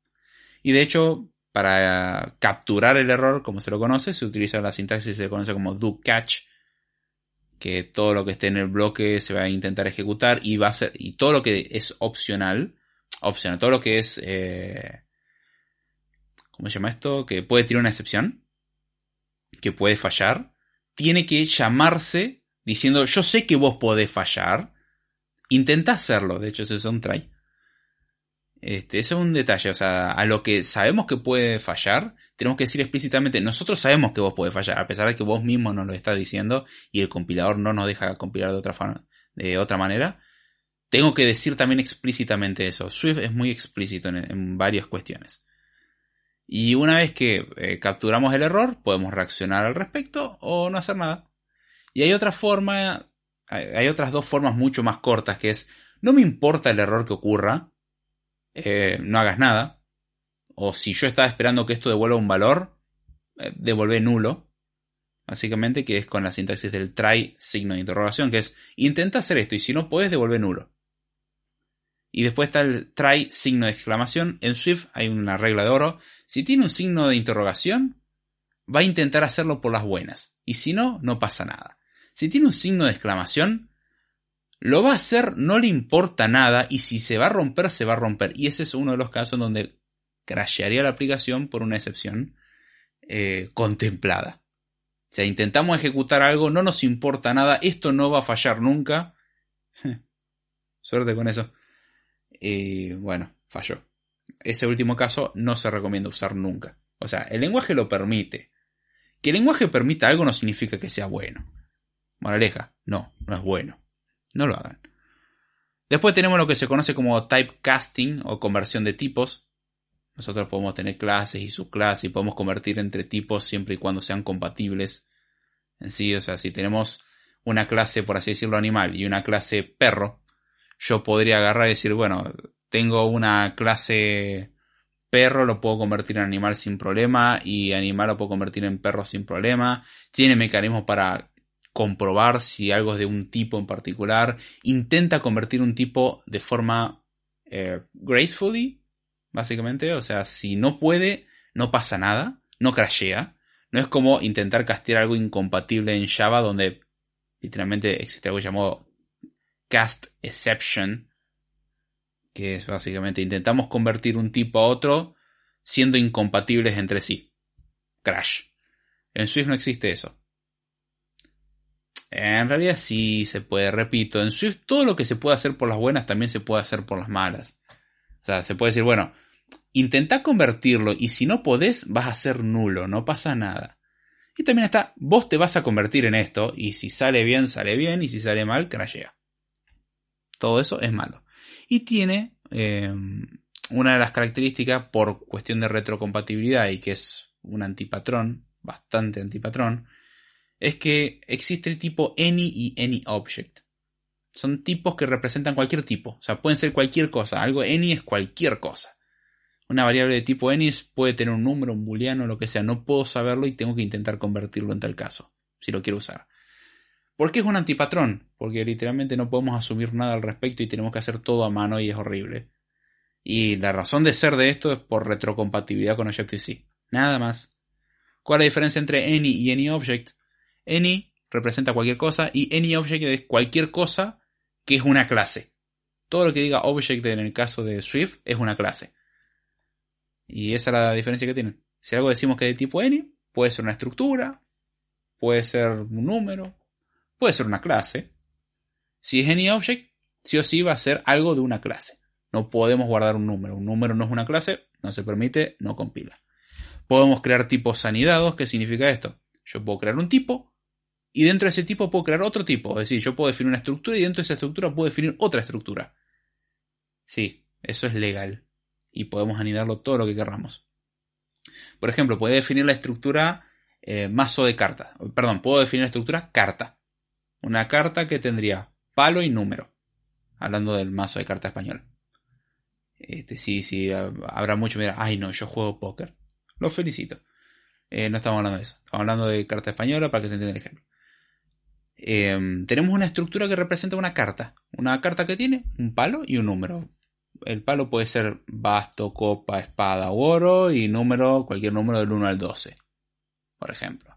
Y de hecho, para capturar el error, como se lo conoce, se utiliza la sintaxis que se conoce como do catch, que todo lo que esté en el bloque se va a intentar ejecutar y va a ser, y todo lo que es opcional, opcional, todo lo que es, eh, ¿cómo se llama esto? Que puede tirar una excepción, que puede fallar, tiene que llamarse diciendo, yo sé que vos podés fallar, intenta hacerlo, de hecho ese es un try. Este, es un detalle, o sea, a lo que sabemos que puede fallar, tenemos que decir explícitamente, nosotros sabemos que vos podés fallar, a pesar de que vos mismo nos lo estás diciendo y el compilador no nos deja compilar de otra, de otra manera, tengo que decir también explícitamente eso. Swift es muy explícito en, varias cuestiones. Y una vez que eh, capturamos el error, podemos reaccionar al respecto o no hacer nada. Y hay otra forma, hay otras dos formas mucho más cortas, que es, no me importa el error que ocurra, eh, no hagas nada. O si yo estaba esperando que esto devuelva un valor, eh, devuelve nulo. Básicamente que es con la sintaxis del try signo de interrogación, que es intenta hacer esto y si no puedes devuelve nulo. Y después está el try signo de exclamación. En Swift hay una regla de oro. Si tiene un signo de interrogación, va a intentar hacerlo por las buenas. Y si no, no pasa nada. Si tiene un signo de exclamación, lo va a hacer, no le importa nada. Y si se va a romper, se va a romper. Y ese es uno de los casos donde crashearía la aplicación por una excepción eh, contemplada. O sea, intentamos ejecutar algo, no nos importa nada, esto no va a fallar nunca. Suerte con eso. Y bueno, falló. Ese último caso no se recomienda usar nunca. O sea, el lenguaje lo permite. Que el lenguaje permita algo no significa que sea bueno. Moraleja, no, no es bueno. No lo hagan. Después tenemos lo que se conoce como typecasting o conversión de tipos. Nosotros podemos tener clases y subclases y podemos convertir entre tipos siempre y cuando sean compatibles en sí. O sea, si tenemos una clase, por así decirlo, animal y una clase perro, yo podría agarrar y decir, bueno, tengo una clase perro, lo puedo convertir en animal sin problema y animal lo puedo convertir en perro sin problema. Tiene mecanismos para comprobar si algo es de un tipo en particular. Intenta convertir un tipo de forma eh, gracefully, básicamente. O sea, si no puede, no pasa nada, no crashea. No es como intentar castear algo incompatible en Java donde literalmente existe algo llamado cast exception, que es básicamente intentamos convertir un tipo a otro siendo incompatibles entre sí. Crash. En Swift no existe eso. En realidad sí se puede, repito, en Swift todo lo que se puede hacer por las buenas también se puede hacer por las malas. O sea, se puede decir, bueno, intenta convertirlo y si no podés vas a ser nulo, no pasa nada. Y también está, vos te vas a convertir en esto y si sale bien, sale bien y si sale mal, crashea. Todo eso es malo. Y tiene em, una de las características por cuestión de retrocompatibilidad y que es un antipatrón, bastante antipatrón, es que existe el tipo any y anyObject. Son tipos que representan cualquier tipo, o sea, pueden ser cualquier cosa. Algo any es cualquier cosa. Una variable de tipo any puede tener un número, un booleano, lo que sea. No puedo saberlo y tengo que intentar convertirlo en tal caso, si lo quiero usar. ¿Por qué es un antipatrón? Porque literalmente no podemos asumir nada al respecto y tenemos que hacer todo a mano y es horrible. Y la razón de ser de esto es por retrocompatibilidad con Objective-C. Nada más. ¿Cuál es la diferencia entre any y anyObject? Any representa cualquier cosa y anyObject es cualquier cosa que es una clase. Todo lo que diga object en el caso de Swift es una clase. Y esa es la diferencia que tienen. Si algo decimos que es de tipo any, puede ser una estructura, puede ser un número, Puede ser una clase. Si es AnyObject, sí o sí va a ser algo de una clase. No podemos guardar un número. Un número no es una clase, no se permite, no compila. Podemos crear tipos anidados. ¿Qué significa esto? Yo puedo crear un tipo y dentro de ese tipo puedo crear otro tipo. Es decir, yo puedo definir una estructura y dentro de esa estructura puedo definir otra estructura. Sí, eso es legal. Y podemos anidarlo todo lo que queramos. Por ejemplo, puedo definir la estructura eh, mazo de cartas. Perdón, puedo definir la estructura carta. Una carta que tendría palo y número. Hablando del mazo de carta español. Este, sí, sí, habrá mucho. Mira, ay no, yo juego póker. Lo felicito. Eh, no estamos hablando de eso. Estamos hablando de carta española para que se entienda el ejemplo. Em, tenemos una estructura que representa una carta. Una carta que tiene un palo y un número. El palo puede ser basto, copa, espada o oro y número, cualquier número del 1 al 12. Por ejemplo.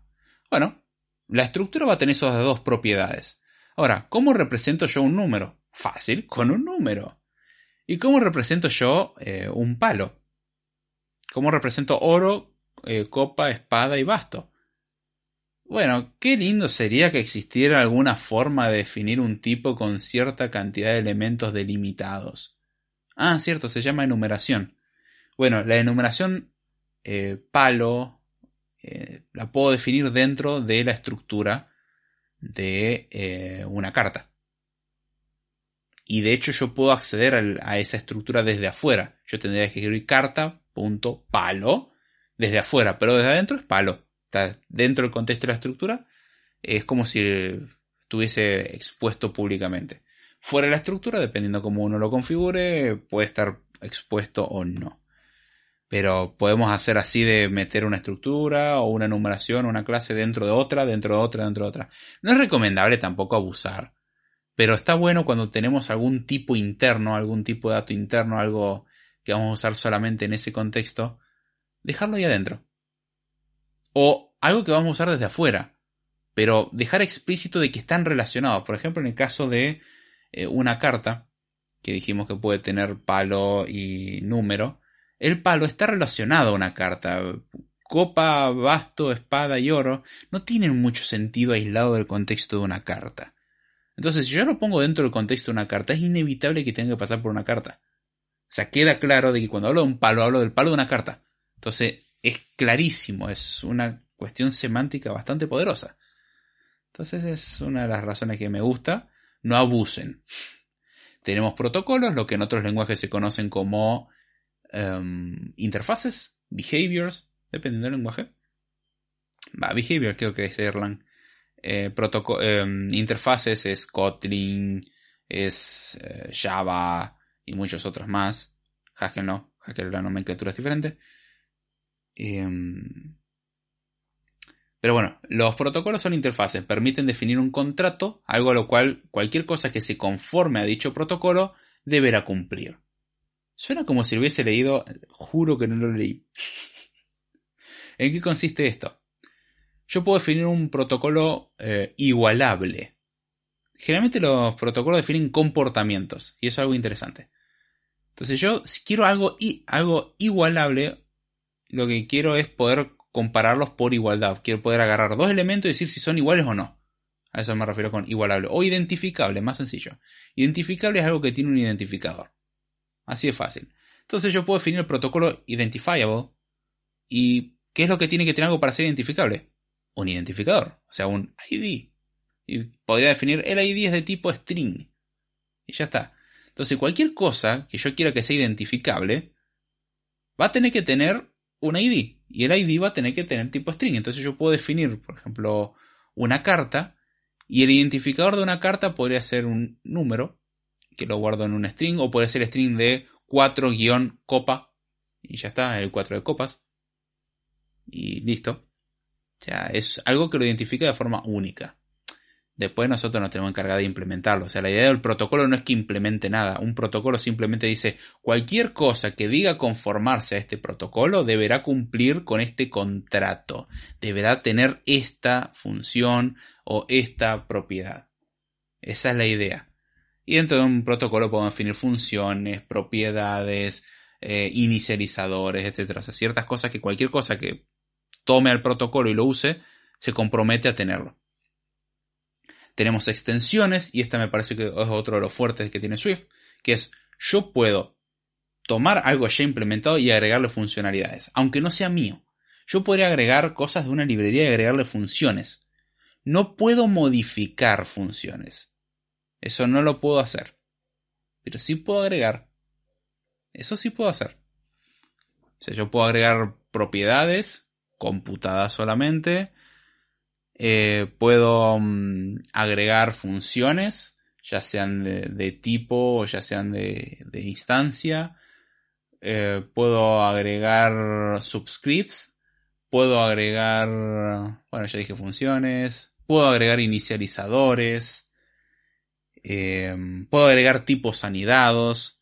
Bueno, la estructura va a tener esas dos propiedades. Ahora, ¿cómo represento yo un número? Fácil, con un número. ¿Y cómo represento yo eh, un palo? ¿Cómo represento oro, eh, copa, espada y basto? Bueno, qué lindo sería que existiera alguna forma de definir un tipo con cierta cantidad de elementos delimitados. Ah, cierto, se llama enumeración. Bueno, la enumeración eh, palo, eh, la puedo definir dentro de la estructura de eh, una carta. Y de hecho yo puedo acceder a esa estructura desde afuera. Yo tendría que escribir carta, punto, palo, desde afuera, pero desde adentro es palo. Está dentro del contexto de la estructura. Es como si estuviese expuesto públicamente. Fuera de la estructura, dependiendo cómo uno lo configure, puede estar expuesto o no. Pero podemos hacer así de meter una estructura o una numeración una clase dentro de otra, dentro de otra, dentro de otra. No es recomendable tampoco abusar. Pero está bueno cuando tenemos algún tipo interno, algún tipo de dato interno, algo que vamos a usar solamente en ese contexto, dejarlo ahí adentro. O algo que vamos a usar desde afuera, pero dejar explícito de que están relacionados. Por ejemplo, en el caso de eh, una carta, que dijimos que puede tener palo y número, el palo está relacionado a una carta. Copa, basto, espada y oro no tienen mucho sentido aislado del contexto de una carta. Entonces, si yo lo pongo dentro del contexto de una carta, es inevitable que tenga que pasar por una carta. O sea, queda claro de que cuando hablo de un palo, hablo del palo de una carta. Entonces, es clarísimo, es una cuestión semántica bastante poderosa. Entonces, es una de las razones que me gusta. No abusen. Tenemos protocolos, lo que en otros lenguajes se conocen como em, interfaces, behaviors, dependiendo del lenguaje. Va, behavior creo que es Erlang. Eh, em, interfaces es Kotlin, es eh, Java y muchos otros más. Haskell no, la nomenclatura es diferente. Em, pero bueno, los protocolos son interfaces, permiten definir un contrato, algo a lo cual cualquier cosa que se conforme a dicho protocolo deberá cumplir. Suena como si lo hubiese leído, juro que no lo leí. ¿En qué consiste esto? Yo puedo definir un protocolo eh, igualable. Generalmente los protocolos definen comportamientos, y eso es algo interesante. Entonces yo, si quiero algo, algo igualable, lo que quiero es poder compararlos por igualdad. Quiero poder agarrar dos elementos y decir si son iguales o no. A eso me refiero con igualable. O identificable, más sencillo. Identificable es algo que tiene un identificador. Así de fácil. Entonces yo puedo definir el protocolo identifiable. ¿Y qué es lo que tiene que tener algo para ser identificable? Un identificador, o sea, un ID. Y podría definir el ID es de tipo string. Y ya está. Entonces, cualquier cosa que yo quiera que sea identificable, va a tener que tener un ID. Y el ID va a tener que tener tipo string. Entonces yo puedo definir, por ejemplo, una carta. Y el identificador de una carta podría ser un número, que lo guardo en un string, o puede ser string de 4-copa. Y ya está, el 4 de copas. Y listo. O sea, es algo que lo identifica de forma única. Después nosotros nos tenemos que encargar de implementarlo. O sea, la idea del protocolo no es que implemente nada. Un protocolo simplemente dice cualquier cosa que diga conformarse a este protocolo deberá cumplir con este contrato. Deberá tener esta función o esta propiedad. Esa es la idea. Y dentro de un protocolo podemos definir funciones, propiedades, eh, inicializadores, etc. O sea, ciertas cosas que cualquier cosa que tome al protocolo y lo use se compromete a tenerlo. Tenemos extensiones, y esta me parece que es otro de los fuertes que tiene Swift, que es yo puedo tomar algo ya implementado y agregarle funcionalidades, aunque no sea mío. Yo podría agregar cosas de una librería y agregarle funciones. No puedo modificar funciones. Eso no lo puedo hacer. Pero sí puedo agregar. Eso sí puedo hacer. O sea, yo puedo agregar propiedades computadas solamente, eh, puedo mm, agregar funciones, ya sean de, tipo o ya sean de, instancia. Eh, puedo agregar subscripts. Puedo agregar, bueno, ya dije funciones. Puedo agregar inicializadores. Eh, puedo agregar tipos anidados.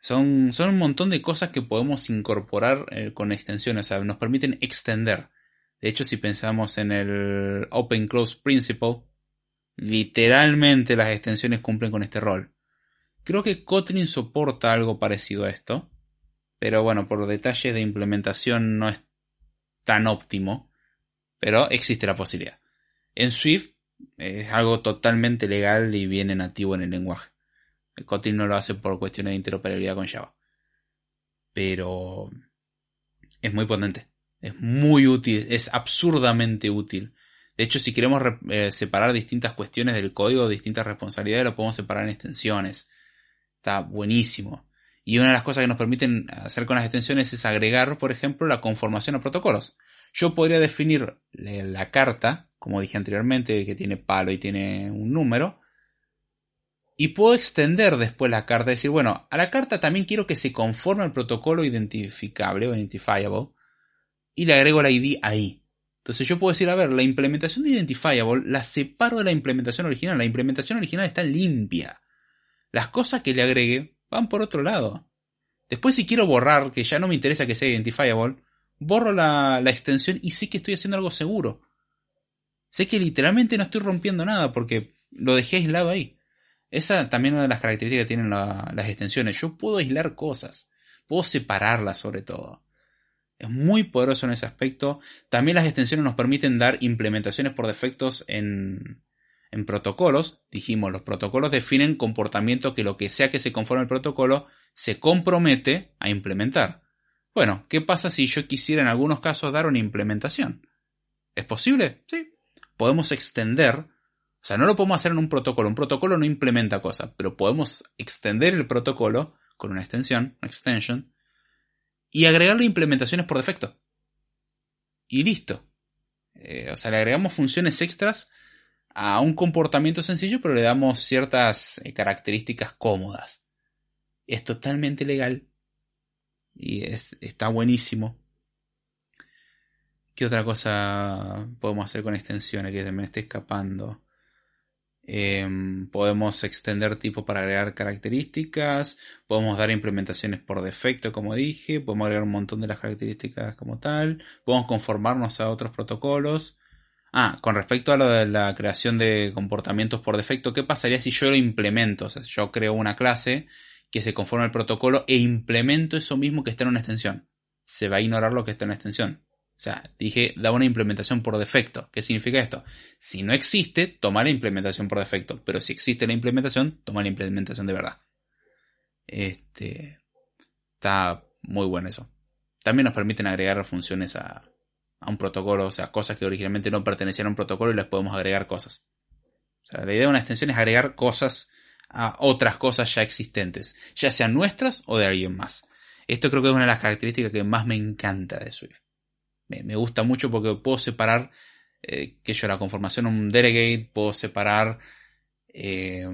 Son, son un montón de cosas que podemos incorporar con extensiones. O sea, nos permiten extender. De hecho, si pensamos en el Open Close Principle, literalmente las extensiones cumplen con este rol. Creo que Kotlin soporta algo parecido a esto, pero bueno, por detalles de implementación no es tan óptimo, pero existe la posibilidad. En Swift es algo totalmente legal y viene nativo en el lenguaje. Kotlin no lo hace por cuestiones de interoperabilidad con Java. Pero es muy potente. Es muy útil, es absurdamente útil. De hecho, si queremos eh, separar distintas cuestiones del código, distintas responsabilidades, lo podemos separar en extensiones. Está buenísimo. Y una de las cosas que nos permiten hacer con las extensiones es agregar, por ejemplo, la conformación a protocolos. Yo podría definir la carta, como dije anteriormente, que tiene palo y tiene un número, y puedo extender después la carta, decir, bueno, a la carta también quiero que se conforme al protocolo identificable o identifiable, y le agrego la ID ahí. Entonces yo puedo decir, a ver, la implementación de identifiable la separo de la implementación original. La implementación original está limpia. Las cosas que le agregue van por otro lado. Después si quiero borrar, que ya no me interesa que sea identifiable, borro la, la extensión y sé que estoy haciendo algo seguro. Sé que literalmente no estoy rompiendo nada porque lo dejé aislado ahí. Esa también es una de las características que tienen las extensiones. Yo puedo aislar cosas, puedo separarlas sobre todo. Es muy poderoso en ese aspecto. También las extensiones nos permiten dar implementaciones por defectos en, en protocolos. Dijimos, los protocolos definen comportamiento que lo que sea que se conforme al protocolo se compromete a implementar. Bueno, ¿qué pasa si yo quisiera en algunos casos dar una implementación? ¿Es posible? Sí. Podemos extender o sea, no lo podemos hacer en un protocolo. Un protocolo no implementa cosas, pero podemos extender el protocolo con una extensión, una extension, y agregarle implementaciones por defecto. Y listo. Eh, o sea, le agregamos funciones extras a un comportamiento sencillo, pero le damos ciertas eh, características cómodas. Es totalmente legal. Y está buenísimo. ¿Qué otra cosa podemos hacer con extensiones que se me esté escapando? Em, podemos extender tipo para agregar características, podemos dar implementaciones por defecto, como dije, podemos agregar un montón de las características como tal, podemos conformarnos a otros protocolos. Ah, con respecto a lo de la creación de comportamientos por defecto, ¿qué pasaría si yo lo implemento? O sea, si yo creo una clase que se conforma al protocolo e implemento eso mismo que está en una extensión. Se va a ignorar lo que está en la extensión. O sea, dije, da una implementación por defecto. ¿Qué significa esto? Si no existe, toma la implementación por defecto. Pero si existe la implementación, toma la implementación de verdad. Este. Está muy bueno eso. También nos permiten agregar funciones a, un protocolo, o sea, cosas que originalmente no pertenecían a un protocolo y les podemos agregar cosas. O sea, la idea de una extensión es agregar cosas a otras cosas ya existentes, ya sean nuestras o de alguien más. Esto creo que es una de las características que más me encanta de Swift me, gusta mucho porque puedo separar eh, que yo la conformación un delegate, puedo separar eh,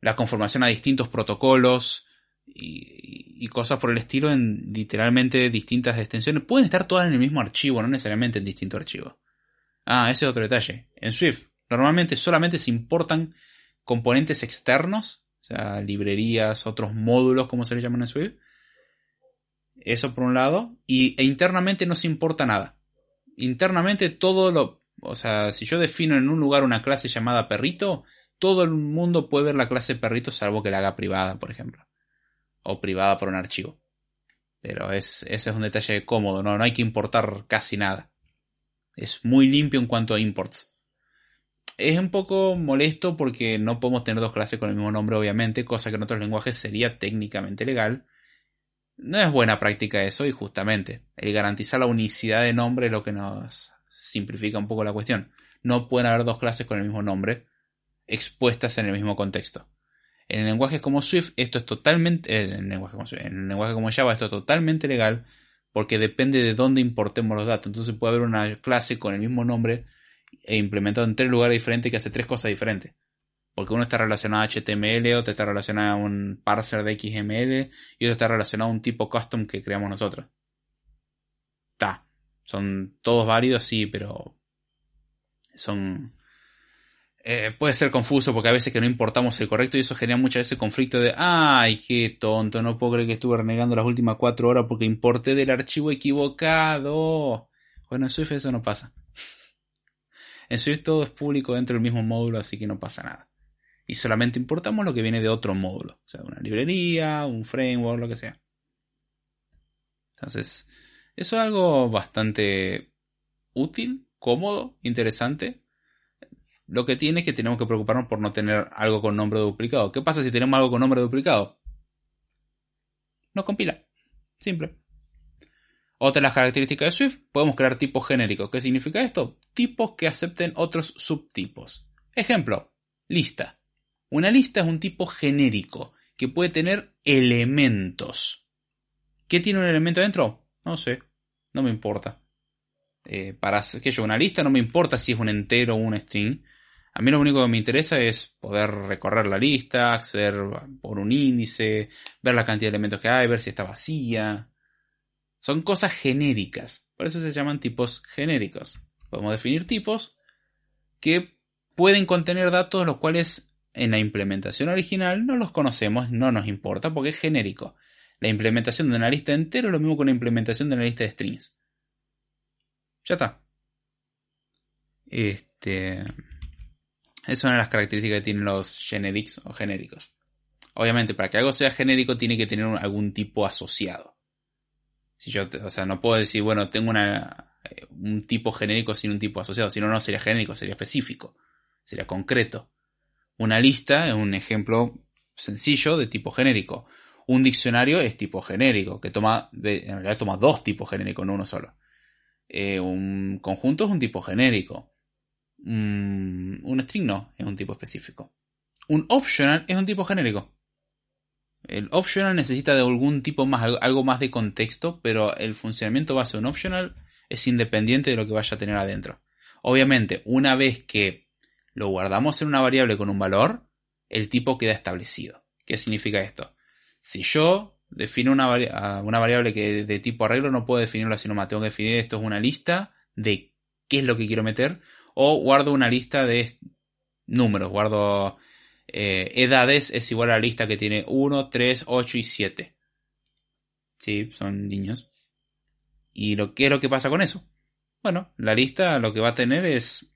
la conformación a distintos protocolos y, cosas por el estilo en literalmente distintas extensiones. Pueden estar todas en el mismo archivo, no necesariamente en distinto archivo. Ah, ese es otro detalle. En Swift normalmente solamente se importan componentes externos, o sea, librerías, otros módulos como se les llaman en Swift, eso por un lado. Y, e internamente no se importa nada. Internamente todo lo... O sea, si yo defino en un lugar una clase llamada perrito, todo el mundo puede ver la clase perrito salvo que la haga privada, por ejemplo. O privada por un archivo. Pero es, ese es un detalle cómodo, ¿no? no hay que importar casi nada. Es muy limpio en cuanto a imports. Es un poco molesto porque no podemos tener dos clases con el mismo nombre, obviamente, cosa que en otros lenguajes sería técnicamente legal. No es buena práctica eso y justamente el garantizar la unicidad de nombre es lo que nos simplifica un poco la cuestión. No pueden haber dos clases con el mismo nombre expuestas en el mismo contexto. En lenguajes como Swift esto es totalmente, eh, en, lenguaje como, en lenguaje como Java esto es totalmente legal porque depende de dónde importemos los datos. Entonces puede haber una clase con el mismo nombre e implementado en tres lugares diferentes que hace tres cosas diferentes porque uno está relacionado a HTML, otro está relacionado a un parser de XML y otro está relacionado a un tipo custom que creamos nosotros. Está. Son todos válidos, sí, pero son... Eh, puede ser confuso porque a veces que no importamos el correcto y eso genera muchas veces conflicto de ay, qué tonto, no puedo creer que estuve renegando las últimas cuatro horas porque importé del archivo equivocado. Bueno, en Swift eso no pasa. En Swift todo es público dentro del mismo módulo, así que no pasa nada y solamente importamos lo que viene de otro módulo, o sea, una librería, un framework, lo que sea. Entonces, eso es algo bastante útil, cómodo, interesante. Lo que tiene es que tenemos que preocuparnos por no tener algo con nombre duplicado. ¿Qué pasa si tenemos algo con nombre duplicado? No compila. Simple. Otra de las características de Swift, podemos crear tipos genéricos. ¿Qué significa esto? Tipos que acepten otros subtipos. Ejemplo, lista. Una lista es un tipo genérico que puede tener elementos. ¿Qué tiene un elemento dentro? No sé, no me importa. Eh, para que yo una lista no me importa si es un entero o un string. A mí lo único que me interesa es poder recorrer la lista, acceder por un índice, ver la cantidad de elementos que hay, ver si está vacía. Son cosas genéricas. Por eso se llaman tipos genéricos. Podemos definir tipos que pueden contener datos los cuales en la implementación original no los conocemos, no nos importa porque es genérico. La implementación de una lista entera es lo mismo que una implementación de una lista de strings. Ya está. Este. Es una de las características que tienen los generics o genéricos. Obviamente, para que algo sea genérico tiene que tener algún tipo asociado. Si yo, o sea, no puedo decir, bueno, tengo eh, un tipo genérico sin un tipo asociado. Si no, no sería genérico, sería específico. Sería concreto. Una lista es un ejemplo sencillo de tipo genérico. Un diccionario es tipo genérico, que toma, en realidad toma dos tipos genéricos, no uno solo. Eh, un conjunto es un tipo genérico. un string no, es un tipo específico. Un optional es un tipo genérico. El optional necesita de algún tipo más, algo más de contexto, pero el funcionamiento base de un optional es independiente de lo que vaya a tener adentro. Obviamente, una vez que lo guardamos en una variable con un valor, el tipo queda establecido. ¿Qué significa esto? Si yo defino una, una variable que de tipo arreglo, no puedo definirlo así nomás. Tengo que definir esto es una lista de qué es lo que quiero meter. O guardo una lista de números. Guardo eh, edades es igual a la lista que tiene 1, 3, 8 y 7. Sí, son niños. ¿Y lo, qué es lo que pasa con eso? Bueno, la lista lo que va a tener es...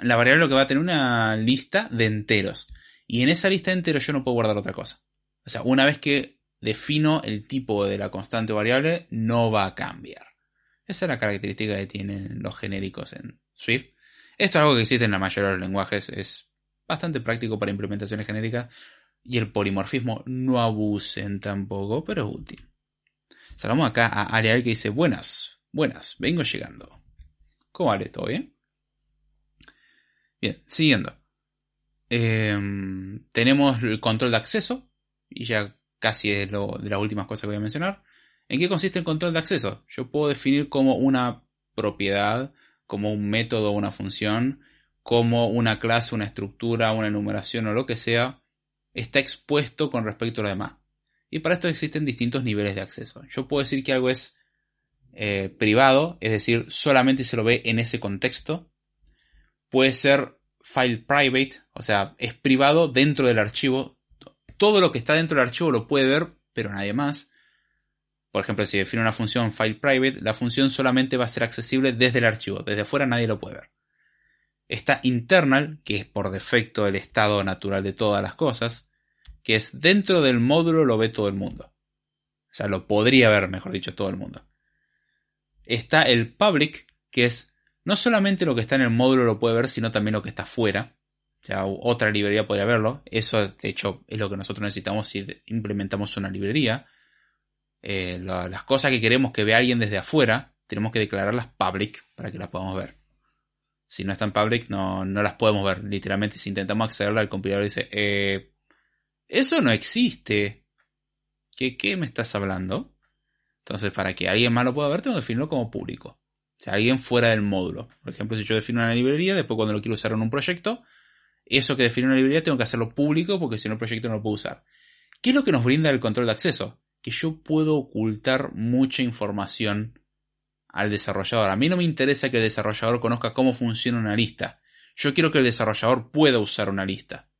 La variable lo que va a tener una lista de enteros. Y en esa lista de enteros yo no puedo guardar otra cosa. O sea, una vez que defino el tipo de la constante variable, no va a cambiar. Esa es la característica que tienen los genéricos en Swift. Esto es algo que existe en la mayoría de los lenguajes. Es bastante práctico para implementaciones genéricas y el polimorfismo no abusen tampoco, pero es útil. Saludamos acá a Ariel que dice, buenas, buenas, vengo llegando. ¿Cómo vale? ¿Todo bien? Bien, siguiendo. Em, tenemos el control de acceso, y ya casi es lo, de las últimas cosas que voy a mencionar. ¿En qué consiste el control de acceso? Yo puedo definir como una propiedad, como un método una función, como una clase, una estructura, una enumeración o lo que sea, está expuesto con respecto a lo demás. Y para esto existen distintos niveles de acceso. Yo puedo decir que algo es eh, privado, es decir, solamente se lo ve en ese contexto. Puede ser file private, o sea, es privado dentro del archivo. Todo lo que está dentro del archivo lo puede ver, pero nadie más. Por ejemplo, si define una función file private, la función solamente va a ser accesible desde el archivo. Desde afuera nadie lo puede ver. Está internal, que es por defecto el estado natural de todas las cosas, que es dentro del módulo lo ve todo el mundo. O sea, lo podría ver, mejor dicho, todo el mundo. Está el public, que es no solamente lo que está en el módulo lo puede ver, sino también lo que está fuera. O sea, otra librería podría verlo. Eso, de hecho, es lo que nosotros necesitamos si implementamos una librería. Eh, las cosas que queremos que vea alguien desde afuera, tenemos que declararlas public para que las podamos ver si no están public, no, las podemos ver. Literalmente, si intentamos accederla, el compilador dice, eh, eso no existe. ¿Qué, ¿Qué me estás hablando? Entonces, para que alguien más lo pueda ver, tengo que definirlo como público. Sea, alguien fuera del módulo. Por ejemplo, si yo defino una librería, después cuando lo quiero usar en un proyecto, eso que define una librería tengo que hacerlo público porque si no el proyecto no lo puedo usar. ¿Qué es lo que nos brinda el control de acceso? Que yo puedo ocultar mucha información al desarrollador. A mí no me interesa que el desarrollador conozca cómo funciona una lista. Yo quiero que el desarrollador pueda usar una lista.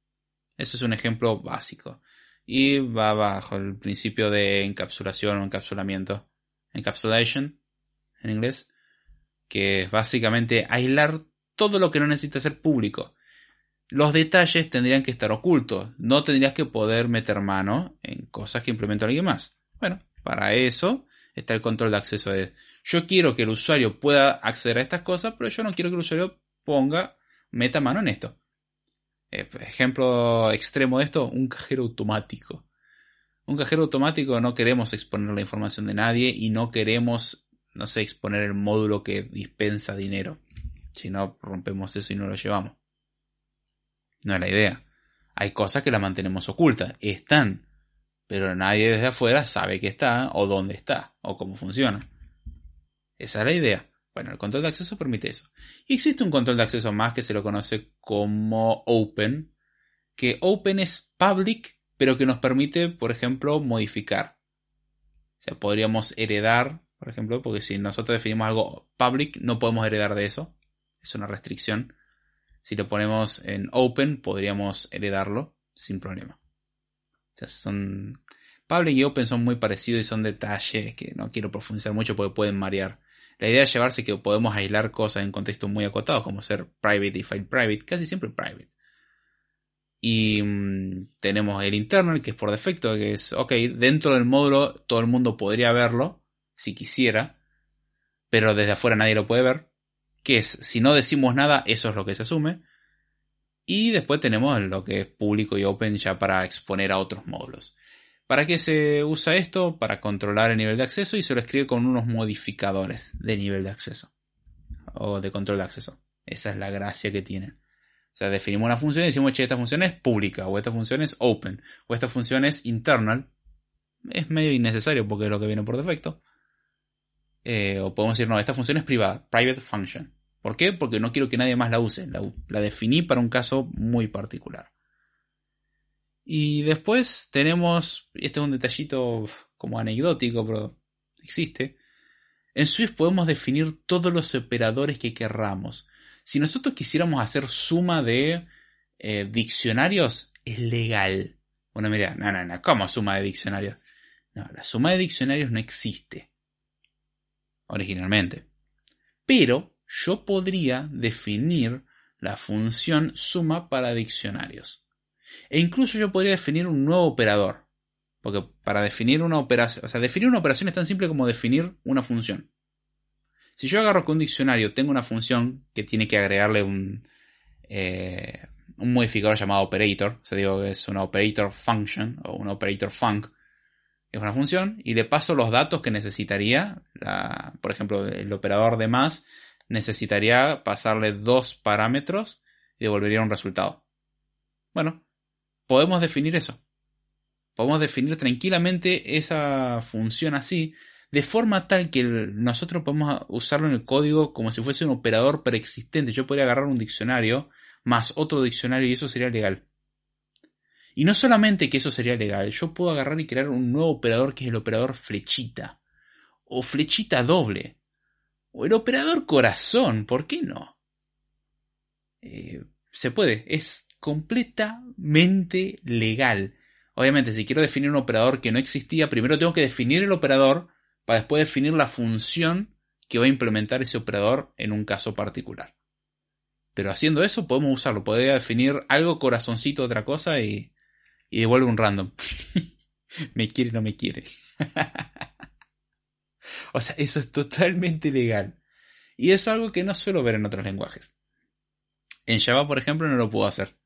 Eso es un ejemplo básico. Y va bajo el principio de encapsulación o encapsulamiento. Encapsulation, en inglés. Que es básicamente aislar todo lo que no necesita ser público. Los detalles tendrían que estar ocultos. No tendrías que poder meter mano en cosas que implementa alguien más. Bueno, para eso está el control de acceso yo quiero que el usuario pueda acceder a estas cosas, pero yo no quiero que el usuario ponga, meta mano en esto. Eh, ejemplo extremo de esto, un cajero automático. Un cajero automático no queremos exponer la información de nadie y no queremos no sé, exponer el módulo que dispensa dinero. Si no, rompemos eso y no lo llevamos. No es la idea. Hay cosas que las mantenemos ocultas. Están. Pero nadie desde afuera sabe que está, o dónde está, o cómo funciona. Esa es la idea. Bueno, el control de acceso permite eso. Y existe un control de acceso más que se lo conoce como Open, que Open es public, pero que nos permite, por ejemplo, modificar. O sea, podríamos heredar, por ejemplo, porque si nosotros definimos algo public, no podemos heredar de eso. Es una restricción. Si lo ponemos en Open, podríamos heredarlo sin problema. O sea, son... Public y Open son muy parecidos y son detalles que no quiero profundizar mucho porque pueden marear. La idea es llevarse que podemos aislar cosas en contextos muy acotados, como ser private y file private, casi siempre private. Y mm, tenemos el internal, que es por defecto, que es, ok, dentro del módulo todo el mundo podría verlo, si quisiera, pero desde afuera nadie lo puede ver. Que es, si no decimos nada, eso es lo que se asume. Y después tenemos lo que es público y open ya para exponer a otros módulos. ¿Para qué se usa esto? Para controlar el nivel de acceso y se lo escribe con unos modificadores de nivel de acceso o de control de acceso. Esa es la gracia que tiene. O sea, definimos una función y decimos, que esta función es pública, o esta función es open, o esta función es internal. Es medio innecesario porque es lo que viene por defecto. Eh, o podemos decir, no, esta función es privada, private function. ¿Por qué? Porque no quiero que nadie más la use. la definí para un caso muy particular. Y después tenemos, este es un detallito como anecdótico, pero existe. En Swift podemos definir todos los operadores que querramos. Si nosotros quisiéramos hacer suma de eh, diccionarios, es legal. Bueno, mira, no, no, no, ¿cómo suma de diccionarios? No, la suma de diccionarios no existe. Originalmente. Pero yo podría definir la función suma para diccionarios. E incluso yo podría definir un nuevo operador. Porque para definir una operación, o sea, definir una operación es tan simple como definir una función. Si yo agarro que un diccionario tengo una función que tiene que agregarle un, eh, un modificador llamado operator, o sea, digo que es una operator function o un operator func, es una función, y le paso los datos que necesitaría, por ejemplo, el operador de más necesitaría pasarle dos parámetros y devolvería un resultado. Bueno, podemos definir eso. Podemos definir tranquilamente esa función así, de forma tal que nosotros podemos usarlo en el código como si fuese un operador preexistente. Yo podría agarrar un diccionario más otro diccionario y eso sería legal. Y no solamente que eso sería legal, yo puedo agarrar y crear un nuevo operador que es el operador flechita. O flechita doble. O el operador corazón, ¿por qué no? Eh, se puede, es completamente legal. Obviamente, si quiero definir un operador que no existía, primero tengo que definir el operador para después definir la función que va a implementar ese operador en un caso particular. Pero haciendo eso podemos usarlo. Podría definir algo corazoncito, otra cosa y, y devuelve un random. me quiere, no me quiere. o sea, eso es totalmente legal. Y es algo que no suelo ver en otros lenguajes. En Java, por ejemplo, no lo puedo hacer.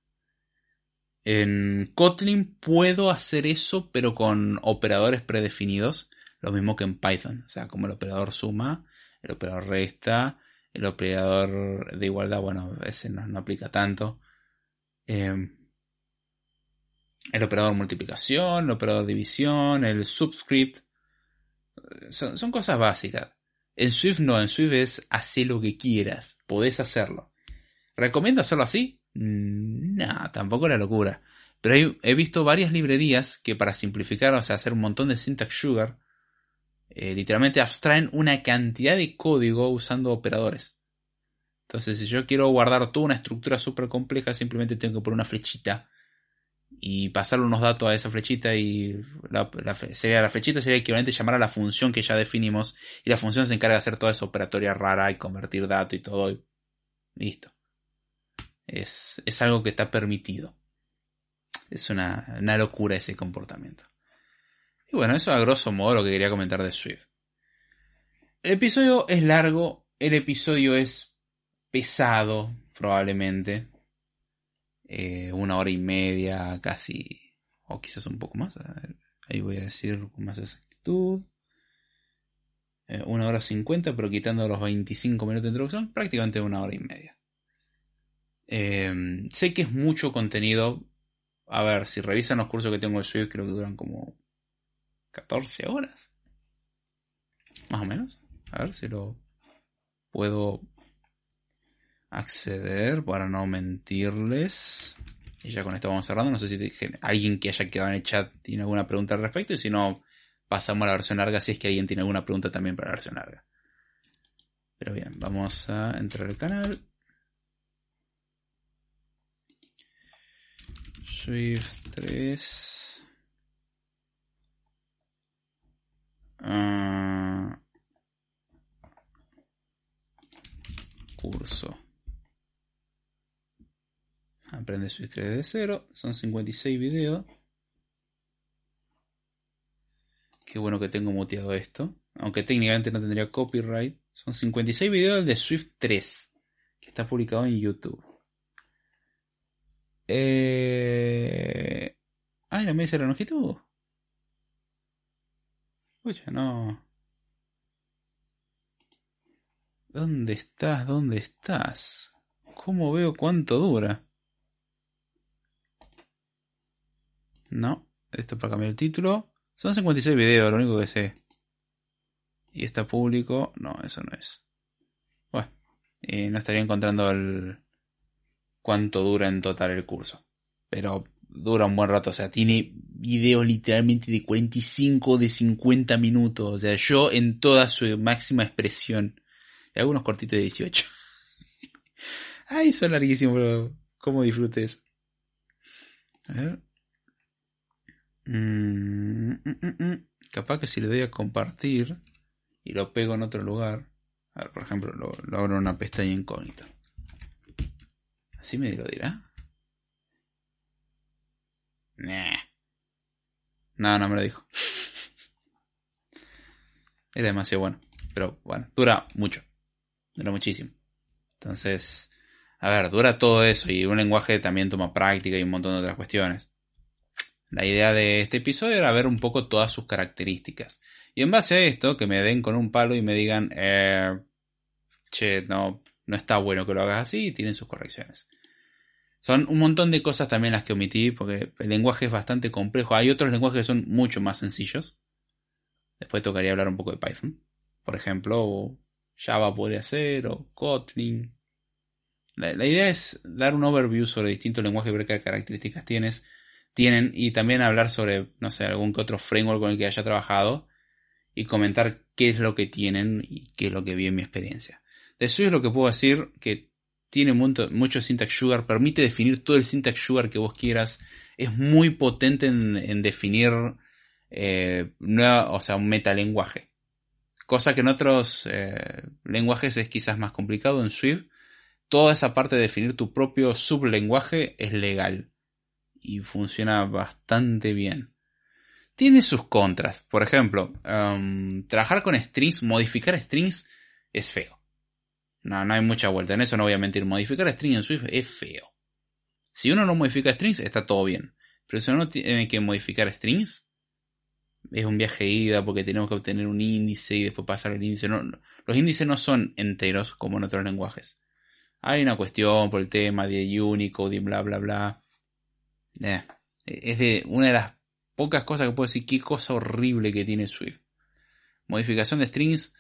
En Kotlin puedo hacer eso, pero con operadores predefinidos, lo mismo que en Python, o sea, como el operador suma, el operador resta, el operador de igualdad, bueno, ese no, aplica tanto. Em, el operador multiplicación, el operador división, el subscript. Son, cosas básicas. En Swift no, en Swift es hacer lo que quieras, podés hacerlo. ¿Recomiendo hacerlo así? Mm, no, tampoco la locura. Pero he visto varias librerías que para simplificar, o sea, hacer un montón de syntax sugar, eh, literalmente abstraen una cantidad de código usando operadores. Entonces, si yo quiero guardar toda una estructura súper compleja, simplemente tengo que poner una flechita y pasarle unos datos a esa flechita y la, sería, la flechita sería equivalente a llamar a la función que ya definimos y la función se encarga de hacer toda esa operatoria rara y convertir datos y todo. Y listo. Es, algo que está permitido. Es una, locura ese comportamiento. Y bueno, eso a grosso modo lo que quería comentar de Swift. El episodio es largo, el episodio es pesado, probablemente. Eh, una hora y media, casi, o quizás un poco más. ahí voy a decir con más exactitud. Eh, una hora cincuenta, pero quitando los 25 minutos de introducción, prácticamente una hora y media. Eh, sé que es mucho contenido. A ver, si revisan los cursos que tengo de Swift, creo que duran como 14 horas. Más o menos. A ver si lo puedo acceder para no mentirles. Y ya con esto vamos cerrando. No sé si alguien que haya quedado en el chat tiene alguna pregunta al respecto. Y si no, pasamos a la versión larga si es que alguien tiene alguna pregunta también para la versión larga. Pero bien, vamos a entrar al canal. Swift 3. Ah. curso. Aprende Swift 3 de cero. Son 56 videos. Qué bueno que tengo muteado esto. Aunque técnicamente no tendría copyright. Son 56 videos de Swift 3. Que está publicado en YouTube. Eh... Ay, no me dice la longitud. Oye, no. ¿Dónde estás? ¿Dónde estás? ¿Cómo veo cuánto dura? No, esto para cambiar el título. Son 56 videos, lo único que sé. Y está público. No, eso no es. Bueno, no estaría encontrando el cuánto dura en total el curso. Pero dura un buen rato. O sea, tiene videos literalmente de 45, de 50 minutos. O sea, yo en toda su máxima expresión. Y algunos cortitos de 18. Ay, son larguísimos, pero ¿cómo disfrute eso? A ver. Mm, mm, mm, Capaz que si le doy a compartir y lo pego en otro lugar. A ver, por ejemplo, lo, abro en una pestaña incógnita. ¿Así me lo dirá? No, no me lo dijo. Era demasiado bueno. Pero bueno, dura mucho. Dura muchísimo. Entonces, a ver, dura todo eso y un lenguaje también toma práctica y un montón de otras cuestiones. La idea de este episodio era ver un poco todas sus características. Y en base a esto, que me den con un palo y me digan, eh, che, no, no está bueno que lo hagas así, y tienen sus correcciones. Son un montón de cosas también las que omití, porque el lenguaje es bastante complejo. Hay otros lenguajes que son mucho más sencillos. Después tocaría hablar un poco de Python. Por ejemplo, Java podría ser, o Kotlin. La, la idea es dar un overview sobre distintos lenguajes ver qué características tienes tienen y también hablar sobre, no sé, algún que otro framework con el que haya trabajado y comentar qué es lo que tienen y qué es lo que vi en mi experiencia. De eso es lo que puedo decir, que tiene mucho, syntax sugar, permite definir todo el syntax sugar que vos quieras, es muy potente en, definir eh, o sea, un metalenguaje. Cosa que en otros eh, lenguajes es quizás más complicado. En Swift, toda esa parte de definir tu propio sublenguaje es legal y funciona bastante bien. Tiene sus contras. Por ejemplo, um, trabajar con strings, modificar strings es feo. No, no hay mucha vuelta en eso, no voy a mentir. Modificar strings en Swift es feo. Si uno no modifica strings, está todo bien. Pero si uno tiene que modificar strings, es un viaje de ida porque tenemos que obtener un índice y después pasar el índice. los índices no son enteros como en otros lenguajes. Hay una cuestión por el tema de Unicode y bla bla bla. Eh, es de una de las pocas cosas que puedo decir qué cosa horrible que tiene Swift. Modificación de strings.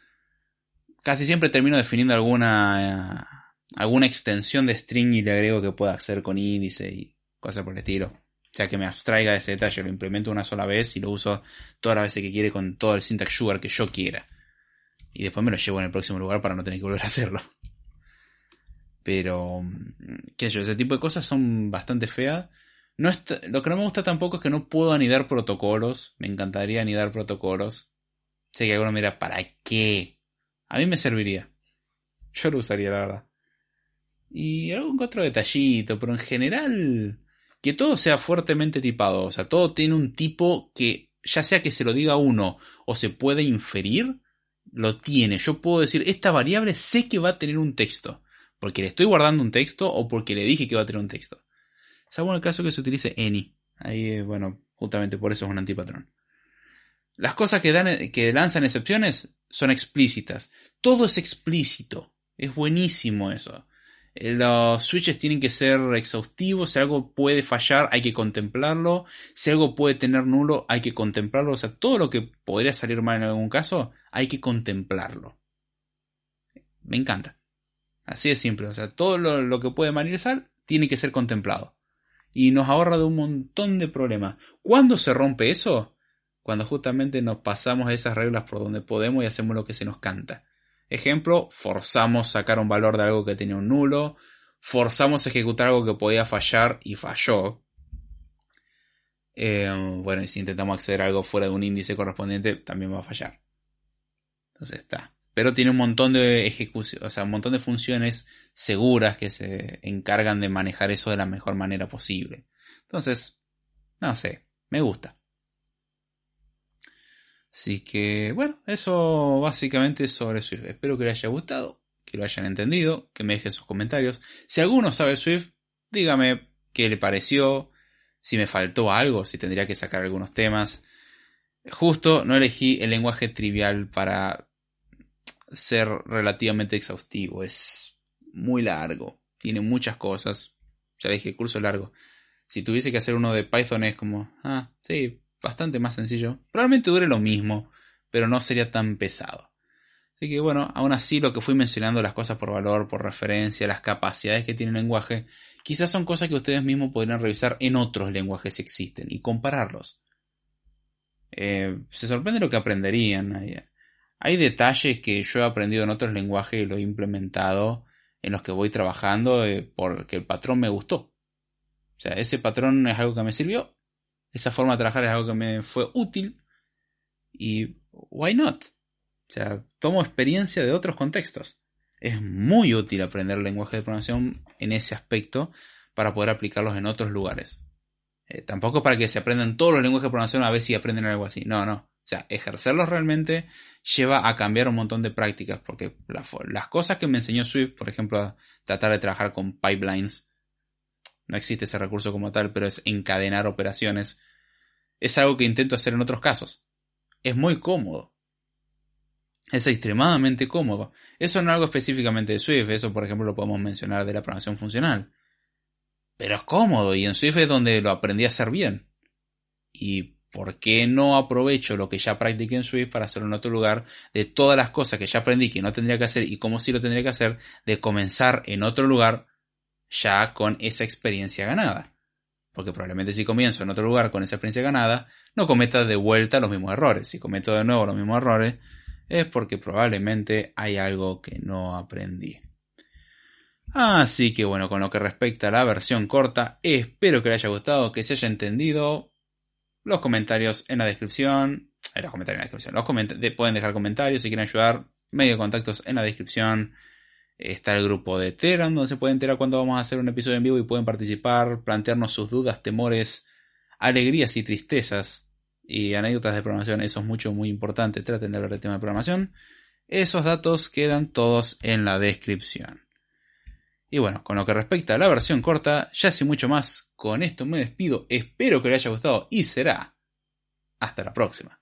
Casi siempre termino definiendo alguna alguna extensión de string y le agrego que pueda hacer con índice y cosas por el estilo. O sea que me abstraiga ese detalle, lo implemento una sola vez y lo uso todas las veces que quiere con todo el syntax sugar que yo quiera. Y después me lo llevo en el próximo lugar para no tener que volver a hacerlo. Pero, qué sé yo, ese tipo de cosas son bastante feas lo que no me gusta tampoco es que no puedo anidar protocolos. Me encantaría anidar protocolos. Sé que alguno me dirá, ¿para qué? A mí me serviría. Yo lo usaría, la verdad. Y algún otro detallito, pero en general, que todo sea fuertemente tipado. O sea, todo tiene un tipo que, ya sea que se lo diga uno o se puede inferir, lo tiene. Yo puedo decir, esta variable sé que va a tener un texto. Porque le estoy guardando un texto o porque le dije que va a tener un texto. Salvo en el caso que se utilice any. Ahí, bueno, justamente por eso es un antipatrón. Las cosas que, dan, que lanzan excepciones son explícitas. Todo es explícito. Es buenísimo eso. Eh, los switches tienen que ser exhaustivos. Si algo puede fallar, hay que contemplarlo. Si algo puede tener nulo, hay que contemplarlo. O sea, todo lo que podría salir mal en algún caso, hay que contemplarlo. Me encanta. Así de simple. O sea, todo lo, que puede mal sal tiene que ser contemplado. Y nos ahorra de un montón de problemas. ¿Cuándo se rompe eso? Cuando justamente nos pasamos esas reglas por donde podemos y hacemos lo que se nos canta. Ejemplo, forzamos sacar un valor de algo que tenía un nulo, forzamos ejecutar algo que podía fallar y falló. Eh, bueno, y si intentamos acceder a algo fuera de un índice correspondiente, también va a fallar. Entonces está. Pero tiene un montón de ejecución, o sea, un montón de funciones seguras que se encargan de manejar eso de la mejor manera posible. Entonces, no sé, me gusta. Así que, bueno, eso básicamente sobre Swift. Espero que les haya gustado, que lo hayan entendido, que me dejen sus comentarios. Si alguno sabe Swift, dígame qué le pareció, si me faltó algo, si tendría que sacar algunos temas. Justo no elegí el lenguaje trivial para ser relativamente exhaustivo. Es muy largo, tiene muchas cosas. Ya le dije, curso largo. Si tuviese que hacer uno de Python es como, ah, sí, bastante más sencillo. Probablemente dure lo mismo, pero no sería tan pesado. Así que bueno, aún así lo que fui mencionando, las cosas por valor, por referencia, las capacidades que tiene el lenguaje, quizás son cosas que ustedes mismos podrían revisar en otros lenguajes que existen y compararlos. Eh, se sorprende lo que aprenderían. Hay, detalles que yo he aprendido en otros lenguajes y lo he implementado en los que voy trabajando eh, porque el patrón me gustó. O sea, ese patrón es algo que me sirvió esa forma de trabajar es algo que me fue útil y why not? O sea, tomo experiencia de otros contextos. Es muy útil aprender lenguaje de programación en ese aspecto para poder aplicarlos en otros lugares. Eh, tampoco para que se aprendan todos los lenguajes de programación a ver si aprenden algo así. No, no. Sea, ejercerlos realmente lleva a cambiar un montón de prácticas, porque las cosas que me enseñó Swift, por ejemplo, a tratar de trabajar con pipelines, no existe ese recurso como tal, pero es encadenar operaciones. Es algo que intento hacer en otros casos. Es muy cómodo. Es extremadamente cómodo. Eso no es algo específicamente de Swift, eso por ejemplo lo podemos mencionar de la programación funcional. Pero es cómodo y en Swift es donde lo aprendí a hacer bien. ¿Y por qué no aprovecho lo que ya practiqué en Swift para hacerlo en otro lugar? De todas las cosas que ya aprendí que no tendría que hacer y cómo sí lo tendría que hacer, de comenzar en otro lugar ya con esa experiencia ganada. Porque probablemente si comienzo en otro lugar con esa experiencia ganada, no cometa de vuelta los mismos errores. Si cometo de nuevo los mismos errores, es porque probablemente hay algo que no aprendí. Así que bueno, con lo que respecta a la versión corta, espero que les haya gustado, que se haya entendido. Los comentarios en la descripción. Los comentarios en la descripción. Los pueden dejar comentarios si quieren ayudar. Medio de contactos en la descripción. Está el grupo de Telegram donde se puede enterar cuando vamos a hacer un episodio en vivo y pueden participar, plantearnos sus dudas, temores, alegrías y tristezas y anécdotas de programación. Eso es mucho, muy importante. Traten de hablar del tema de programación. Esos datos quedan todos en la descripción. Y bueno, con lo que respecta a la versión corta, ya sin mucho más, con esto me despido. Espero que les haya gustado y será hasta la próxima.